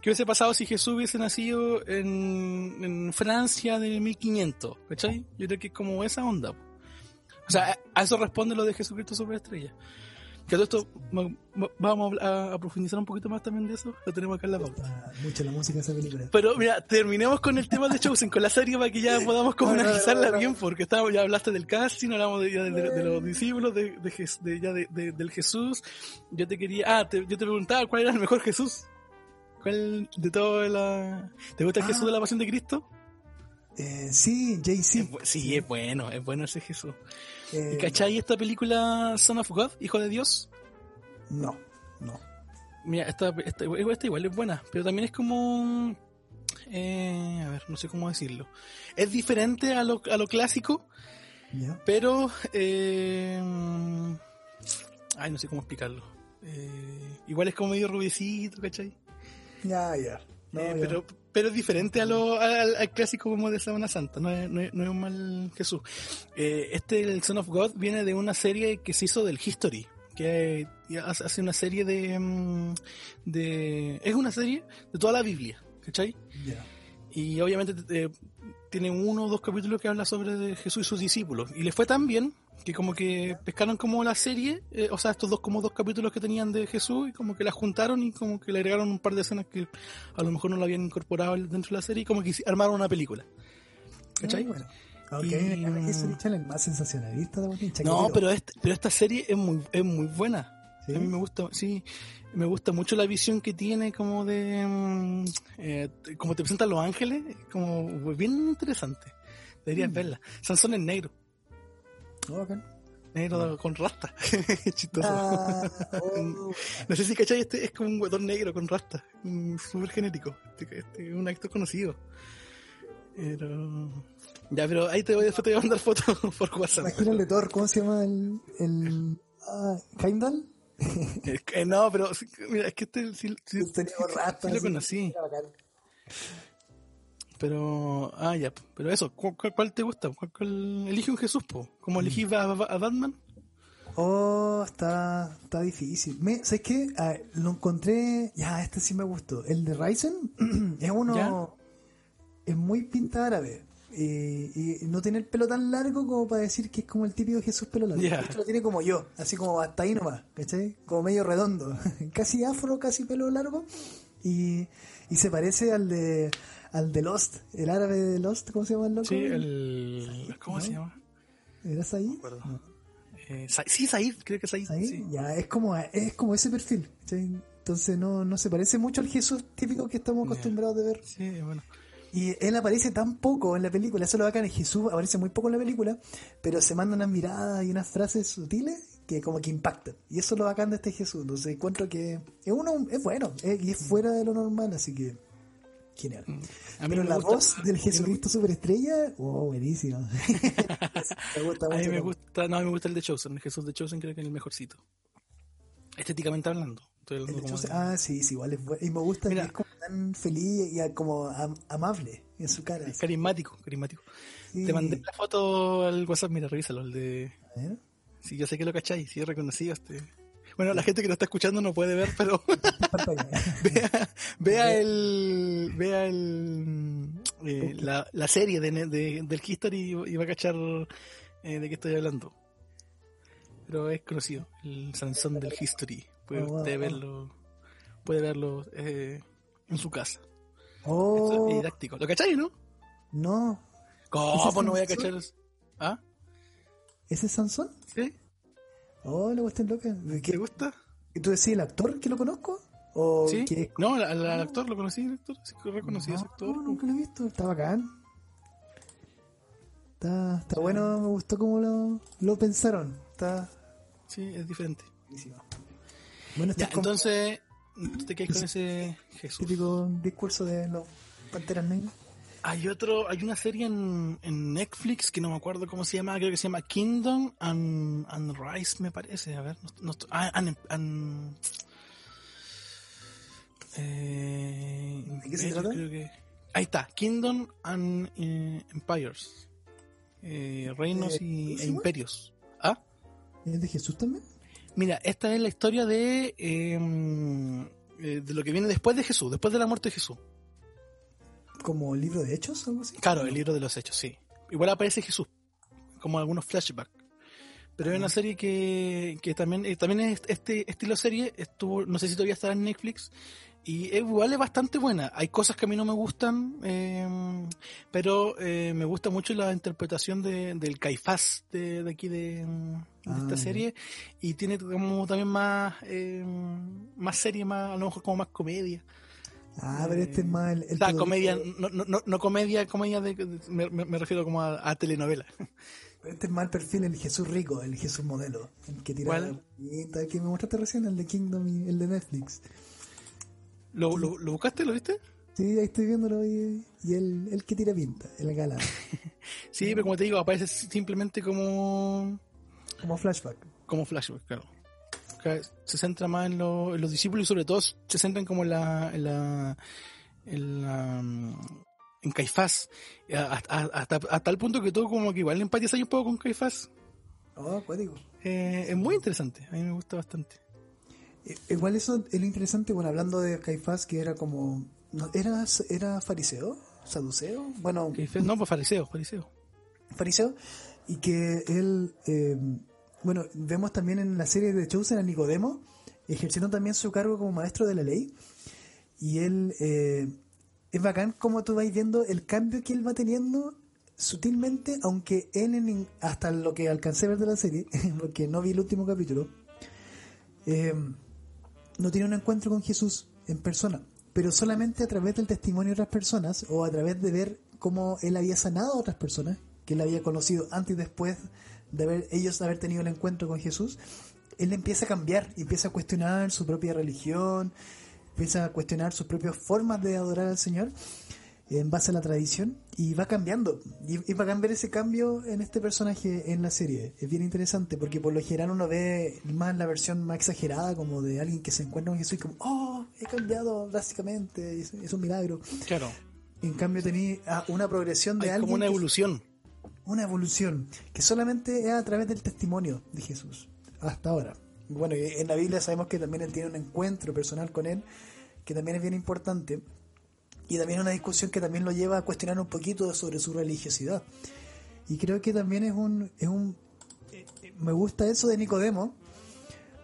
C: ¿Qué hubiese pasado si Jesús hubiese nacido en, en Francia de 1500? ¿Cachai? Yo creo que es como esa onda. O sea, a, eso responde lo de Jesucristo Superestrella. Que todo esto, vamos a, a profundizar un poquito más también de eso, lo tenemos acá en la pauta.
D: Ah, Mucho la música de esa película.
C: Pero mira, terminemos con el tema de Chosen, con la serie para que ya [LAUGHS] podamos como
D: No,
C: analizarla
D: no, no.
C: bien, porque ya hablaste del casting, hablamos de, ya de, de- de los discípulos, de, ya del Jesús. Yo te quería, ah, te- yo te preguntaba cuál era el mejor Jesús. ¿Cuál de toda la... ¿Te gusta el
D: Ah.
C: Jesús de la Pasión de Cristo?
D: Eh, sí, Jay-Z.
C: Sí, es bueno, es bueno ese Jesús.
D: Eh,
C: ¿Y cachai esta película Son of God, Hijo de Dios?
D: No, no.
C: Mira, esta, esta, esta igual es buena, pero también es como... eh, a ver, no sé cómo decirlo. Es diferente a lo, a lo clásico, pero... eh, ay, no sé cómo explicarlo. Eh, igual es como medio rubicito, ¿cachai?
D: Ya, ya. No, ya.
C: pero, pero es diferente a lo, al, al clásico como de Semana Santa, no es, no es- no es un mal Jesús. Eh, este, el Son of God, viene de una serie que se hizo del History, que hace una serie de, mm, de... Es una serie de toda la Biblia, ¿cachai?
D: Ya.
C: Y obviamente eh, tiene uno o dos capítulos que habla sobre Jesús y sus discípulos. Y le fue tan bien que como que pescaron como la serie, eh, o sea, estos dos como dos capítulos que tenían de Jesús y como que la juntaron y como que le agregaron un par de escenas que a lo mejor no lo habían incorporado dentro de la serie y como que armaron una película. ¿Cachai?
D: Ah, bueno. Ok,
C: Y-
D: Channel más sensacionalista de
C: No, pero, este, pero esta serie es muy, es muy buena.
D: ¿Sí?
C: A mí me gusta, sí, me gusta mucho la visión que tiene como de, mm, eh, como te presentan los ángeles, como bien interesante. Deberías
D: Mm.
C: verla. Sansón es negro, Negro con rasta. [LAUGHS] Chistoso.
D: Ah, oh, [LAUGHS]
C: No sé si cachai, este es como un guatón negro con rasta, súper genético. Este, este es un actor conocido. Pero... Ya, pero ahí te voy, después te voy a mandar fotos [LAUGHS] por WhatsApp.
D: De Thor, ¿cómo se llama el. el ah, Heimdall?
C: Que, no, pero mira, es que este sí, sí- lo conocí. Pero, ah, ya, pero eso, ¿cu- cu- ¿cuál, te gusta? ¿Cuál, cuál- elige un Jesús, po. ¿Como elegí a, a- Batman?
D: Oh, está, está difícil. Me, ¿Sabes qué? Ah, lo encontré. Ya, este sí me gustó. El de Ryzen [CLEARS THROAT] es uno.
C: ¿Ya?
D: Es muy pinta árabe. Y, y no tiene el pelo tan largo como para decir que es como el típico Jesús pelo largo. De hecho, lo tiene como yo, así como hasta ahí nomás, ¿cachai? Como medio redondo. [LAUGHS] casi afro, casi pelo largo. Y, y se parece al de al de Lost, el árabe de Lost, ¿cómo se llama el loco?
C: Sí, el. ¿Cómo se llama?
D: ¿Eras ahí?
C: Eh, Sa- sí, Said, creo que Said.
D: Ahí,
C: sí.
D: ya, es como, es como ese perfil. Entonces no, no se parece mucho al Jesús típico que estamos acostumbrados de ver.
C: Sí, bueno.
D: Y él aparece tan poco en la película, eso es lo bacán, es Jesús aparece muy poco en la película, pero se manda unas miradas y unas frases sutiles que como que impactan. Y eso es lo bacán de este Jesús. Entonces encuentro que es uno, es bueno, es- y es fuera de lo normal, así que genial.
C: Mm. A mí
D: Pero
C: me
D: la
C: gusta-
D: voz del Jesucristo superestrella, oh, buenísima. [LAUGHS] me gusta
C: A mí me gusta, no, a mí me gusta el de Chosen. El Jesús de Chosen creo que es el mejorcito. Estéticamente hablando. Estoy
D: El
C: hablando
D: de
C: como
D: Chosen-
C: de-
D: ah, sí, sí, igual es bueno. Y me gusta
C: Mira.
D: que es como tan feliz y como am- amable en su cara.
C: es carismático, carismático.
D: Sí.
C: Te mandé la foto al WhatsApp, mira, revísalo, el de... Sí, yo sé que lo cacháis, sí, reconocido este... Bueno, la gente que lo está escuchando no puede ver, pero [LAUGHS] vea, vea el... Vea el... eh, la, la serie de, de- del History y va a cachar eh, de qué estoy hablando. Pero es conocido, el Sansón del History. Puede
D: wow,
C: usted verlo, puede verlo eh, en su casa.
D: Oh,
C: Es didáctico. ¿Lo cacháis, no?
D: no.
C: ¿Cómo no voy a cachar? ¿Ah?
D: ¿Ese es Sansón?
C: ¿Sí?
D: Oh, la cuestión loca.
C: ¿Te
D: ¿Qué,
C: gusta?
D: ¿Tú decís el actor que lo conozco? ¿O
C: ¿Sí?
D: que
C: No, al, actor lo conocí, el actor. Sí, reconocí a ese
D: No,
C: actor.
D: nunca lo he visto. Está bacán. Está, está bueno, me gustó cómo lo, lo pensaron. Está
C: Sí, es diferente.
D: buenísimo. Bueno,
C: Ya,
D: como
C: entonces, te quedas con [LAUGHS] ese Jesús.
D: típico discurso de los panteras negras.
C: Hay otro, hay una serie en, en Netflix que no me acuerdo cómo se llama, creo que se llama Kingdom and, and Rise, me parece. A ver, no, no ah, and- and- eh,
D: ¿De qué se trata?
C: creo que- ahí está, Kingdom and eh, Empires. Eh, reinos
D: Eh,
C: y,
D: ¿cómo se
C: e imperios. ¿Ah?
D: ¿Es de Jesús también?
C: Mira, esta es la historia de, eh, de lo que viene después de Jesús, después de la muerte de Jesús.
D: ¿Como libro de hechos algo así?
C: Claro, el libro de los hechos, sí. Igual aparece Jesús, como algunos flashbacks. Pero es una serie que, que también, eh, también es este estilo serie, estuvo, no sé si todavía estará en Netflix, y es- igual es bastante buena. Hay cosas que a mí no me gustan, eh, pero eh, me gusta mucho la interpretación de, del Caifás de, de aquí de, de
D: Ah,
C: esta
D: ya.
C: serie, y tiene como también más, eh, más serie, más, a lo mejor como más comedia.
D: Ah, pero este es más el... el
C: O sea, comedia, no, no, no, comedia, comedia de, me, me- refiero como a, a telenovela. [LAUGHS]
D: Este es más el perfil, el Jesús rico, el Jesús modelo. El que tira la el que me mostraste recién, el de Kingdom y el de Netflix.
C: ¿Lo, lo, lo buscaste? ¿Lo viste?
D: Sí, ahí estoy viéndolo y, y el, el que tira pinta, el galán. [LAUGHS]
C: Sí, pero como te digo, aparece simplemente como,
D: Como flashback.
C: como flashback, claro. Se centra más en, lo- en los discípulos y sobre todo se centran como en la, en la, en la, mm, en Caifás. Hasta, hasta, hasta el punto que tú como que igual empatizas un poco con Caifás.
D: Oh.
C: Eh, es muy interesante, a mí me gusta bastante.
D: Eh, Igual eso es lo interesante, bueno, hablando de Caifás, que era como... no, ¿Era, era fariseo? ¿Saduceo? Bueno,
C: Caifás, no, pues fariseo, fariseo.
D: fariseo, y que él, eh, bueno, vemos también en la serie de Chosen a Nicodemo, ejerciendo también su cargo como maestro de la ley, y él, eh, es bacán como tú vas viendo el cambio que él va teniendo sutilmente, aunque él, en- hasta lo que alcancé a ver de la serie, [LAUGHS] porque no vi el último capítulo, eh, no tiene un encuentro con Jesús en persona, pero solamente a través del testimonio de otras personas o a través de ver cómo él había sanado a otras personas que él había conocido antes y después de haber ellos haber tenido el encuentro con Jesús, él empieza a cambiar, empieza a cuestionar su propia religión, empieza a cuestionar sus propias formas de adorar al Señor en base a la tradición y va cambiando. Y, y va a cambiar ese cambio en este personaje en la serie. Es bien interesante porque por lo general uno ve más la versión más exagerada como de alguien que se encuentra con Jesús y como, oh, he cambiado drásticamente, es, es un milagro.
C: Claro.
D: En cambio tenía una progresión de
C: Hay
D: alguien
C: como una evolución.
D: Una evolución que solamente es a través del testimonio de Jesús hasta ahora. Bueno, en la Biblia sabemos que también él tiene un encuentro personal con él, que también es bien importante, y también una discusión que también lo lleva a cuestionar un poquito sobre su religiosidad. Y creo que también es un, es un me gusta eso de Nicodemo,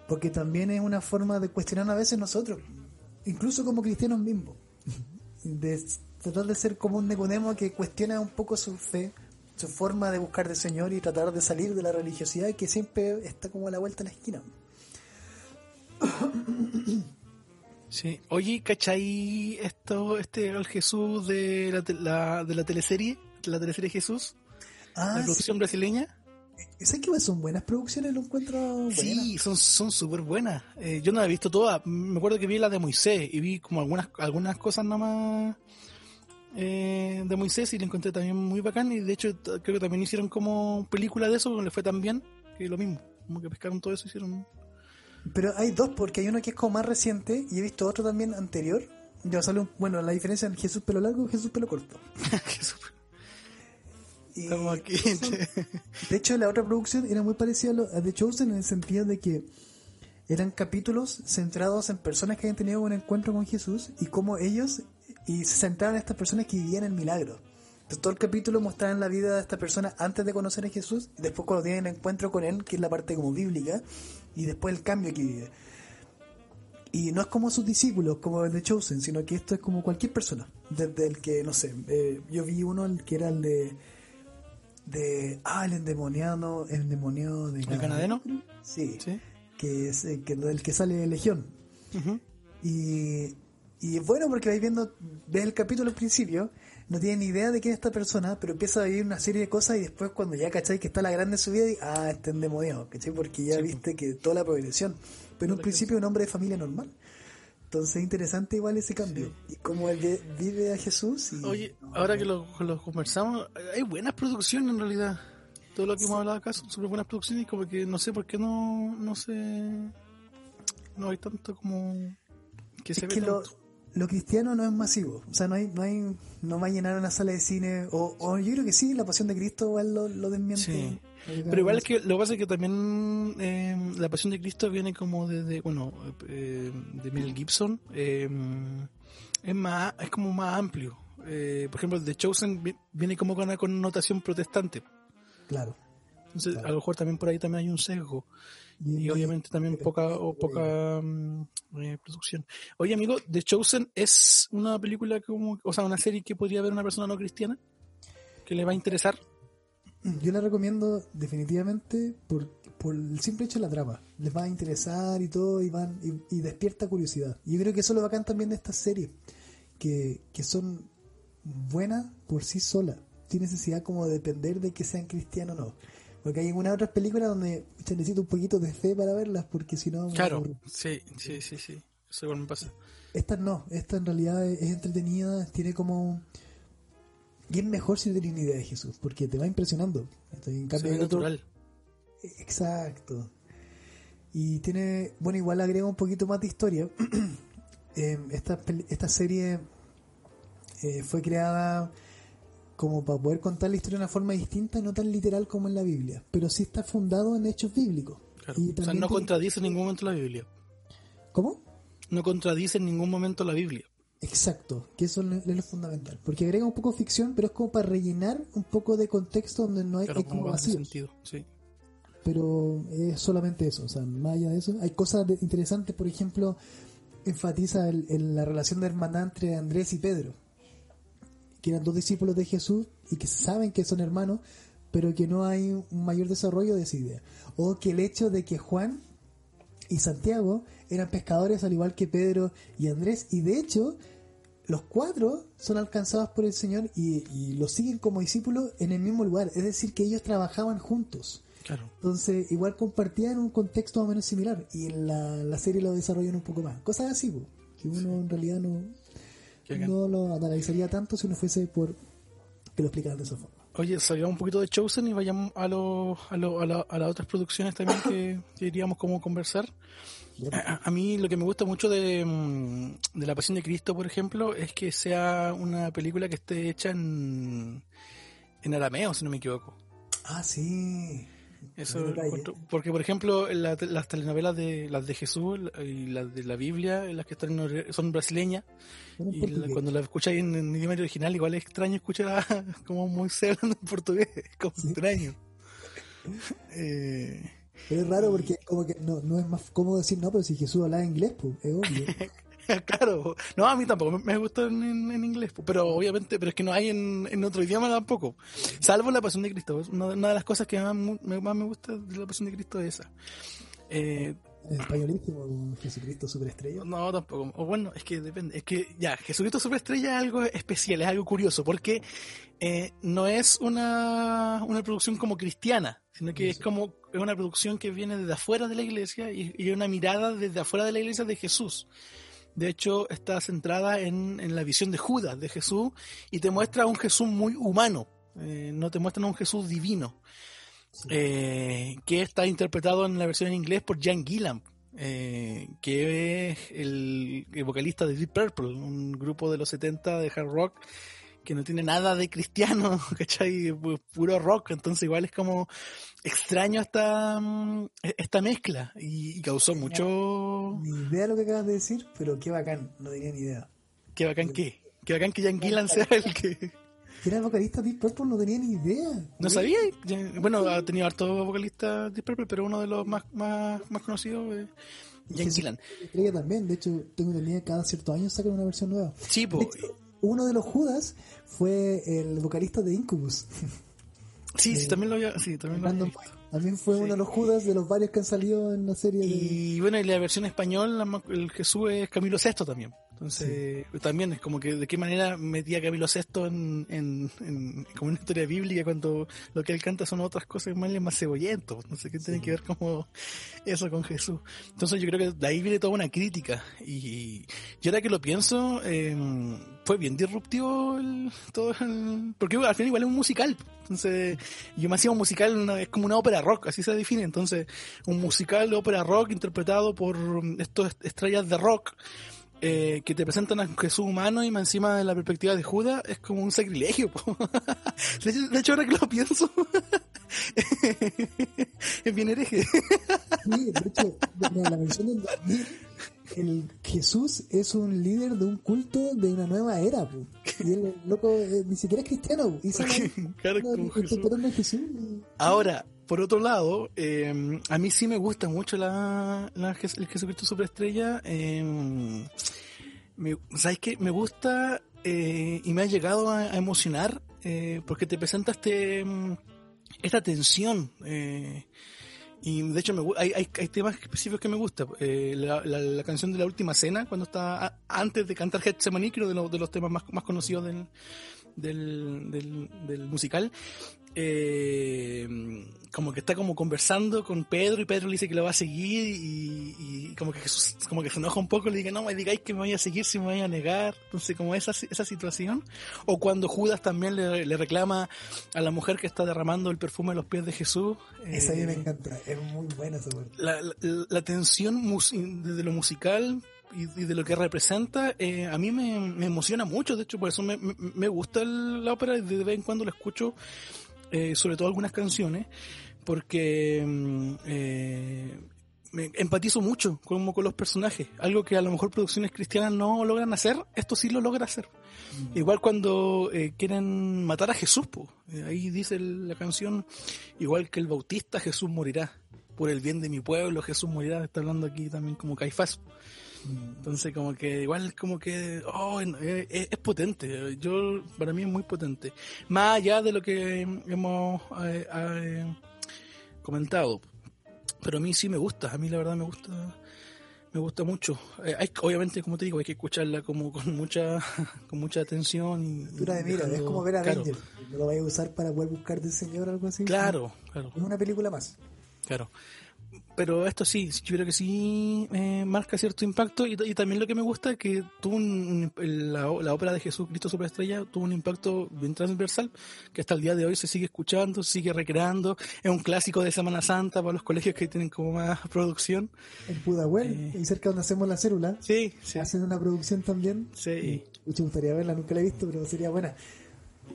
D: porque también es una forma de cuestionar a veces nosotros, incluso como cristianos mismos, [LAUGHS] de tratar de ser como un Nicodemo que cuestiona un poco su fe, su forma de buscar del Señor y tratar de salir de la religiosidad que siempre está como a la vuelta en la esquina.
C: Sí. Oye, ¿cachai esto, este el Jesús de la, la- de la teleserie? La teleserie Jesús,
D: Ah,
C: la
D: sí.
C: producción brasileña.
D: ¿Sabes qué? Son buenas producciones, lo encuentro buenas.
C: Sí, son son súper buenas. Eh, yo no la he visto todas. Me acuerdo que vi la de Moisés y vi como algunas algunas cosas nada más eh, de Moisés y la encontré también muy bacán. Y de hecho creo que también hicieron como película de eso, porque le fue tan bien que lo mismo. Como que pescaron todo eso hicieron...
D: Pero hay dos, porque hay uno que es como más reciente y he visto otro también anterior. Ya sale un- bueno, la diferencia en Jesús pelo largo y Jesús pelo corto. [LAUGHS]
C: Jesús. Estamos aquí. [LAUGHS]
D: De hecho, la otra producción era muy parecida a, lo, a The Chosen en el sentido de que eran capítulos centrados en personas que habían tenido un encuentro con Jesús y cómo ellos, y se centraban en estas personas que vivían el milagro. Entonces, todo el capítulo mostraban la vida de esta persona antes de conocer a Jesús y después cuando tienen el encuentro con él, que es la parte como bíblica, y después el cambio que vive. Y no es como sus discípulos, como el de Chosen, sino que esto es como cualquier persona. Desde el que, no sé, eh, yo vi uno el que era el de de ah el endemoniado el endemoniado de
C: ¿El canadeno?
D: sí,
C: Sí.
D: que es eh, que, del que sale Legión
C: Ujú.
D: y, y es bueno porque vais viendo ves el capítulo al principio no tienen ni idea de quién es esta persona pero empieza a vivir una serie de cosas y después cuando ya cacháis que está la grande en su vida y ah está endemoniado ¿cachai? porque ya
C: Sí,
D: viste que toda la progresión. Pero en un principio un hombre de familia normal. Entonces es interesante igual ese cambio. Y cómo él ve- vive a Jesús y
C: Oye, ahora que lo, lo conversamos, hay buenas producciones en realidad. Todo lo que hemos hablado acá son súper buenas producciones y como que no sé por qué no, no sé, no hay tanto como que se
D: es
C: ve
D: que
C: tanto.
D: lo cristiano no es masivo. O sea, no hay, no hay, no va a llenar una sala de cine. O, o yo creo que sí, la pasión de Cristo igual lo, lo desmiente.
C: Sí. Pero igual es que lo que pasa es que también eh, la pasión de Cristo viene como desde, bueno, eh, de Mel Gibson, eh, es más, es como más amplio. Eh, por ejemplo, The Chosen vi- viene como con una connotación protestante.
D: Claro.
C: Entonces,
D: Claro.
C: a lo mejor también por ahí también hay un sesgo. Y obviamente también poca o poca mm, eh, producción. Oye, amigo, The Chosen es una película como, o sea, una serie que podría ver una persona no cristiana que le va a interesar.
D: Yo la recomiendo definitivamente por, por el simple hecho de la trama. Les va a interesar y todo y van y, y despierta curiosidad. Y yo creo que eso es lo bacán también de estas series. Que, que son buenas por sí solas. Sin necesidad como de depender de que sean cristianos o no. Porque hay algunas otras películas donde se necesita un poquito de fe para verlas porque si no...
C: Claro, sí, sí, sí, sí. Eso igual me pasa.
D: Esta no, esta en realidad es, es entretenida, tiene como... Y es mejor si no tienes ni idea de Jesús, porque te va impresionando. Entonces, en
C: Se
D: cambio,
C: ve
D: el otro-
C: natural.
D: Exacto. Y tiene, bueno, igual agrega un poquito más de historia. Eh, [CLEARS THROAT] esta, esta serie eh, fue creada como para poder contar la historia de una forma distinta y no tan literal como en la Biblia, pero sí está fundado en hechos bíblicos.
C: Claro.
D: Y
C: O sea, no contradice en ningún momento la Biblia.
D: ¿Cómo?
C: No contradice en ningún momento la Biblia.
D: Exacto, que eso es lo fundamental. Porque agrega un poco ficción, pero es como para rellenar un poco de contexto donde no hay,
C: Claro,
D: hay como
C: sentido. Sí.
D: pero es solamente eso, o sea, más allá de eso, hay cosas de- interesantes, por ejemplo, enfatiza el- el- la relación de hermandad entre Andrés y Pedro, que eran dos discípulos de Jesús y que saben que son hermanos, pero que no hay un mayor desarrollo de esa idea. O que el hecho de que Juan y Santiago eran pescadores al igual que Pedro y Andrés, y de hecho, los cuatro son alcanzados por el Señor y, y los siguen como discípulos en el mismo lugar, es decir, que ellos trabajaban juntos.
C: Claro.
D: Entonces, igual compartían un contexto más o menos similar y en la, la serie lo desarrollan un poco más. Cosas así, po, que uno en realidad no. No lo analizaría tanto si no fuese por que lo explicaran de esa forma.
C: Oye, salgamos un poquito de Chosen y vayamos a, lo, a, lo, a, la- a las otras producciones también que, que iríamos como conversar. A, a mí lo que me gusta mucho de, mm, de La Pasión de Cristo, por ejemplo, es que sea una película que esté hecha en, en arameo, si no me equivoco.
D: Ah, sí.
C: Eso porque por ejemplo la- las telenovelas de las de Jesús y las de la Biblia, las que están son brasileñas y la- cuando las escucháis en, en idioma original igual es extraño escuchar a, [LAUGHS] como Moisés hablando en portugués, es como
D: Sí.
C: extraño. [LAUGHS] Eh,
D: Pero es raro porque como que no, no es más cómodo decir, no, pero si Jesús hablaba inglés, pues, es obvio. [LAUGHS] [LAUGHS]
C: claro, no, a mí tampoco me, me gusta en, inglés, pero obviamente, pero es que no hay en, en otro idioma tampoco, salvo la Pasión de Cristo. Una, una de las cosas que más, me- más me gusta de la Pasión de Cristo es esa. Eh,
D: En españolísimo, Jesucristo superestrella.
C: No, tampoco. O bueno, es que depende. Es que ya, Jesucristo Superestrella es algo especial, es algo curioso, porque eh, no es una, una producción como cristiana, sino que es como es una producción que viene desde afuera de la iglesia y, y una mirada desde afuera de la iglesia de Jesús. De hecho, está centrada en, en la visión de Judas, de Jesús, y te muestra a un Jesús muy humano, eh, no te muestran a un Jesús divino eh, que está interpretado en la versión en inglés por Jan Gillan, eh, que es el, el vocalista de Deep Purple, un grupo de los 70 de hard rock que no tiene nada de cristiano, [LAUGHS] ¿cachai? Pu- Puro rock, entonces igual es como extraño esta, mm, esta mezcla y, y causó mucho...
D: Ni idea lo que acabas de decir, pero qué bacán, no tenía ni idea.
C: Qué bacán que, qué bacán que Jan Gillan sea el que...
D: Que era el vocalista de Deep Purple, no tenía ni idea.
C: No sabía, bueno, ha tenido harto vocalista Deep Purple, pero uno de los más, más, más conocidos es Jan Gillan.
D: También, de hecho, tengo entendido que cada cierto año sacan una versión nueva.
C: Sí,
D: hecho, uno de los Judas fue el vocalista de Incubus. [LAUGHS]
C: Sí, sí, también lo había, sí, también lo había
D: Brandon
C: visto.
D: White. También fue uno de los Judas de los varios que han salido en la serie de...
C: Y bueno, y la versión español, la el Jesús es Camilo VI también. Entonces, también es como que de qué manera metía Camilo VI en, en, en- como una historia bíblica cuando lo que él canta son otras cosas más, más cebollentos. No sé qué tiene que ver como eso con Jesús. Entonces yo creo que de ahí viene toda una crítica. Y yo ahora que lo pienso, eh, fue bien disruptivo el, todo el, porque al final igual es un musical. Entonces, yo me hacía un musical, una- es como una ópera rock, así se define. Entonces, un musical de ópera rock interpretado por mm, estos est- estrellas de rock eh, que te presentan a Jesús humano y más encima de la perspectiva de Judas es como un sacrilegio. [LAUGHS] De hecho, ahora que lo pienso, [LAUGHS] es bien hereje.
D: Sí, de hecho, la versión del 2000, el Jesús es un líder de un culto de una nueva era. po. Y el loco eh, ni siquiera es cristiano. po. Y sale [LAUGHS]
C: Claro, como Jesús.
D: Jesús. y-
C: Ahora, por otro lado, eh, a mí sí me gusta mucho la, la el Jesucristo Superestrella. Eh, me. Me gusta eh, y me ha llegado a, emocionar eh, porque te presenta este, mm, esta tensión. eh, y de hecho me, hay, hay, temas específicos que me gustan. La, canción de la última cena, cuando está antes de cantar Getsemaní, creo de, de los temas más, más conocidos del, del musical. Eh, como que está como conversando con Pedro y Pedro le dice que lo va a seguir y, y como que Jesús como que se enoja un poco le dice no me digáis que me voy a seguir si me voy a negar entonces como esa, esa situación o cuando Judas también le, le reclama a la mujer que está derramando el perfume a los pies de Jesús
D: Esa a mí
C: eh,
D: me encanta. Es muy buena esa parte.
C: la, la, la tensión desde lo musical y, de lo que representa, eh, a mí me, me emociona mucho. De hecho, por eso me gusta el- la ópera y de vez en cuando la escucho, eh, sobre todo algunas canciones, porque mm, eh, me empatizo mucho como con los personajes. Algo que a lo mejor producciones cristianas no logran hacer, esto sí lo logra hacer. Igual cuando eh, quieren matar a Jesús, po. Eh, ahí dice el- la canción, igual que el bautista, Jesús morirá. Por el bien de mi pueblo, Jesús morirá. Está hablando aquí también como Caifás. Entonces como que igual como que oh, no, eh, es, es potente. Yo para mí es muy potente. Más allá de lo que hemos eh, eh, comentado. Pero a mí sí me gusta, a mí la verdad me gusta me gusta mucho. Eh, hay, obviamente, como te digo, hay que escucharla como con mucha [LAUGHS] con mucha atención y
D: Altura de mira, es como ver a
C: claro,
D: Avengers. ¿No lo vayas a usar para poder buscar del Señor o algo así?
C: Claro, claro.
D: Es una película más.
C: Claro. Pero esto sí, yo creo que sí eh, marca cierto impacto y, y también lo que me gusta es que tuvo un, la, la ópera de Jesucristo Superestrella tuvo un impacto bien transversal que hasta el día de hoy se sigue escuchando, se sigue recreando, es un clásico de Semana Santa para los colegios que tienen como más [LAUGHS] producción.
D: En Pudahuel,
C: Eh.
D: ahí cerca donde hacemos la célula,
C: Sí, sí,
D: hacen una producción también.
C: sí.
D: Mucho me gustaría verla, nunca la he visto, pero sería buena.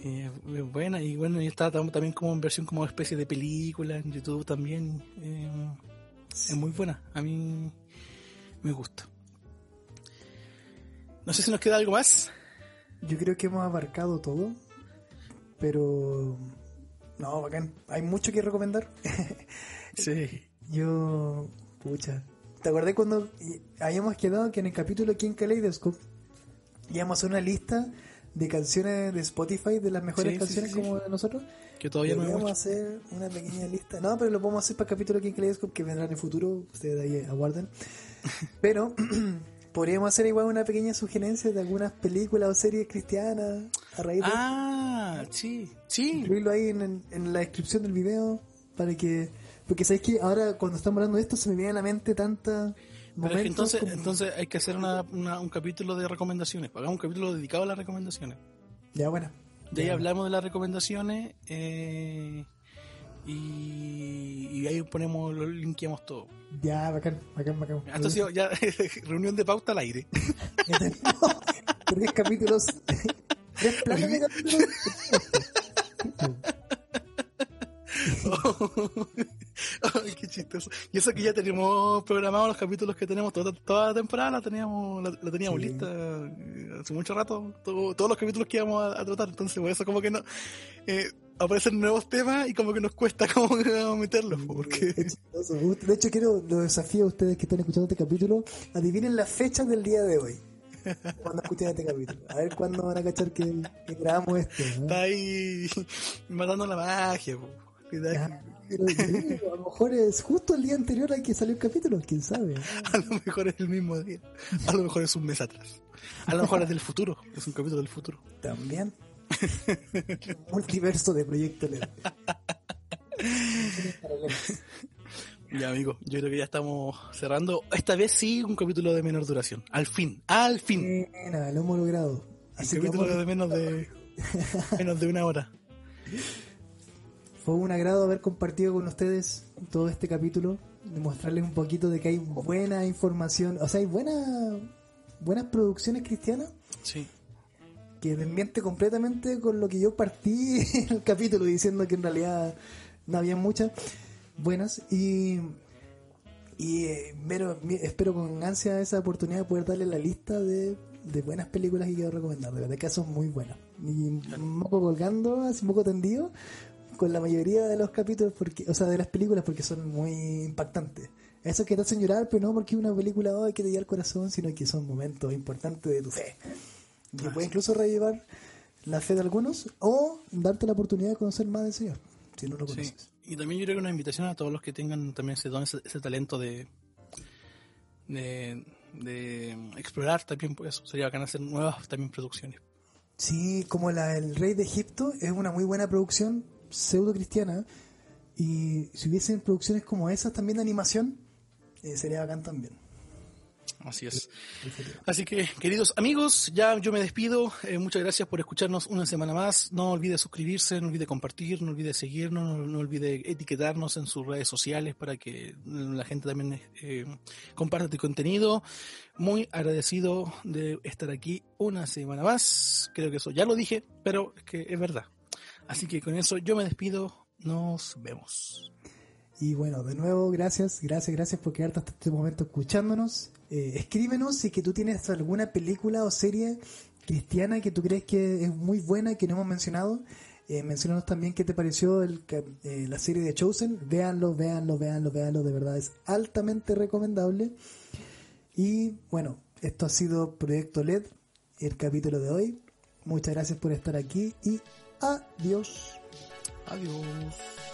C: Eh, buena y bueno, y está tam- también como en versión como especie de película en YouTube también. eh, es muy buena, a mí me gusta. No sé si nos queda algo más.
D: Yo creo que hemos abarcado todo, pero no, bacán. Hay mucho que recomendar. [LAUGHS]
C: Sí.
D: Yo, pucha, ¿te acordé cuando habíamos quedado que en el capítulo aquí en Kaleidoscope íbamos a hacer una lista de canciones de Spotify de las mejores
C: sí,
D: canciones
C: sí, sí.
D: como de nosotros?
C: Que todavía no
D: Podríamos hacer una pequeña lista. No, pero lo podemos hacer para el capítulo en Kaleidoscope que vendrá en el futuro. Ustedes ahí aguarden. [LAUGHS] Pero [CLEARS THROAT] podríamos hacer igual una pequeña sugerencia de algunas películas o series cristianas a raíz de
C: Ah, sí, sí.
D: incluirlo ahí en, en la descripción del video para que porque sabéis que ahora cuando estamos hablando de esto se me viene a la mente tanta
C: Pero es que entonces,
D: como-
C: entonces hay que hacer una, una- un capítulo de recomendaciones. Hagamos un capítulo dedicado a las recomendaciones.
D: ya bueno
C: De ahí hablamos de las recomendaciones eh, y, y ahí ponemos, lo linkeamos todo.
D: ya bacán bacán bacán.
C: Esto ha sido ya [LAUGHS] reunión de pauta al aire. [LAUGHS]
D: Tres capítulos. Tres [LAUGHS] planes de capítulos [LAUGHS]
C: Ay, qué chistoso. Y eso que ya tenemos programados los capítulos que tenemos toda, toda la temporada, la teníamos, la, la teníamos
D: Sí.
C: lista eh, hace mucho rato, todo- todos los capítulos que íbamos a, a tratar. Entonces, por eso como que no eh, aparecen nuevos temas y como que nos cuesta [LAUGHS] como que meterlos. Porque... [LAUGHS]
D: De hecho quiero los desafío a ustedes que están escuchando este capítulo adivinen las fechas del día de hoy cuando escuchen este capítulo a ver cuándo van a cachar que, que grabamos esto ¿no?
C: Está ahí matando la magia. po.
D: Pero a lo mejor es justo el día anterior al que salió el capítulo, quién sabe. [LAUGHS]
C: A lo mejor es el mismo día. A lo mejor es un mes atrás. A lo mejor es del futuro. Es un capítulo del futuro.
D: También. [LAUGHS] Multiverso de Proyecto LED.
C: Ya, amigo, yo creo que ya estamos cerrando. Esta vez sí, un capítulo de menor duración. Al fin, al fin.
D: Lo hemos logrado.
C: Un
D: Así
C: capítulo de menos de [LAUGHS] menos de una hora.
D: Fue un agrado haber compartido con ustedes todo este capítulo, demostrarles un poquito de que hay buena información, o sea, hay buena, buenas producciones cristianas
C: Sí.
D: que desmiente completamente con lo que yo partí [LAUGHS] en el capítulo diciendo que en realidad no había muchas buenas. Y y eh, pero, mi- espero con ansia esa oportunidad de poder darle la lista de, de buenas películas que quiero recomendar, de verdad que son muy buenas. Y un poco colgando, así un poco tendido con la mayoría de los capítulos porque o sea de las películas porque son muy impactantes esos que te hacen llorar pero no porque una película oh, que te llega al corazón sino que son momentos importantes de tu fe que puede incluso rellevar la fe de algunos o darte la oportunidad de conocer más del Señor, si no lo
C: Sí.
D: conoces.
C: Y también yo creo que una invitación a todos los que tengan también ese don, ese, ese talento de, de de explorar también pues eso. Sería bacán hacer nuevas también producciones.
D: Sí, como la El Rey de Egipto es una muy buena producción pseudo cristiana y si hubiesen producciones como esas también de animación, eh, sería bacán también.
C: Así es. Así que, queridos amigos, ya yo me despido. Eh, muchas gracias por escucharnos una semana más. No olvide suscribirse, no olvide compartir, no olvide seguirnos, no, no olvide etiquetarnos en sus redes sociales para que la gente también eh, comparta este contenido. Muy agradecido de estar aquí una semana más. Creo que eso ya lo dije, pero es que es verdad. Así que con eso yo me despido. Nos vemos.
D: Y bueno, de nuevo, gracias, gracias, gracias por quedarte hasta este momento escuchándonos. Eh, escríbenos si que tú tienes alguna película o serie cristiana que tú crees que es muy buena que no hemos mencionado. Eh, menciónanos también qué te pareció eh, la serie de Chosen. Véanlo, véanlo, véanlo, véanlo. De verdad es altamente recomendable. Y bueno, esto ha sido Proyecto LED, el capítulo de hoy. Muchas gracias por estar aquí y adiós.
C: Adiós.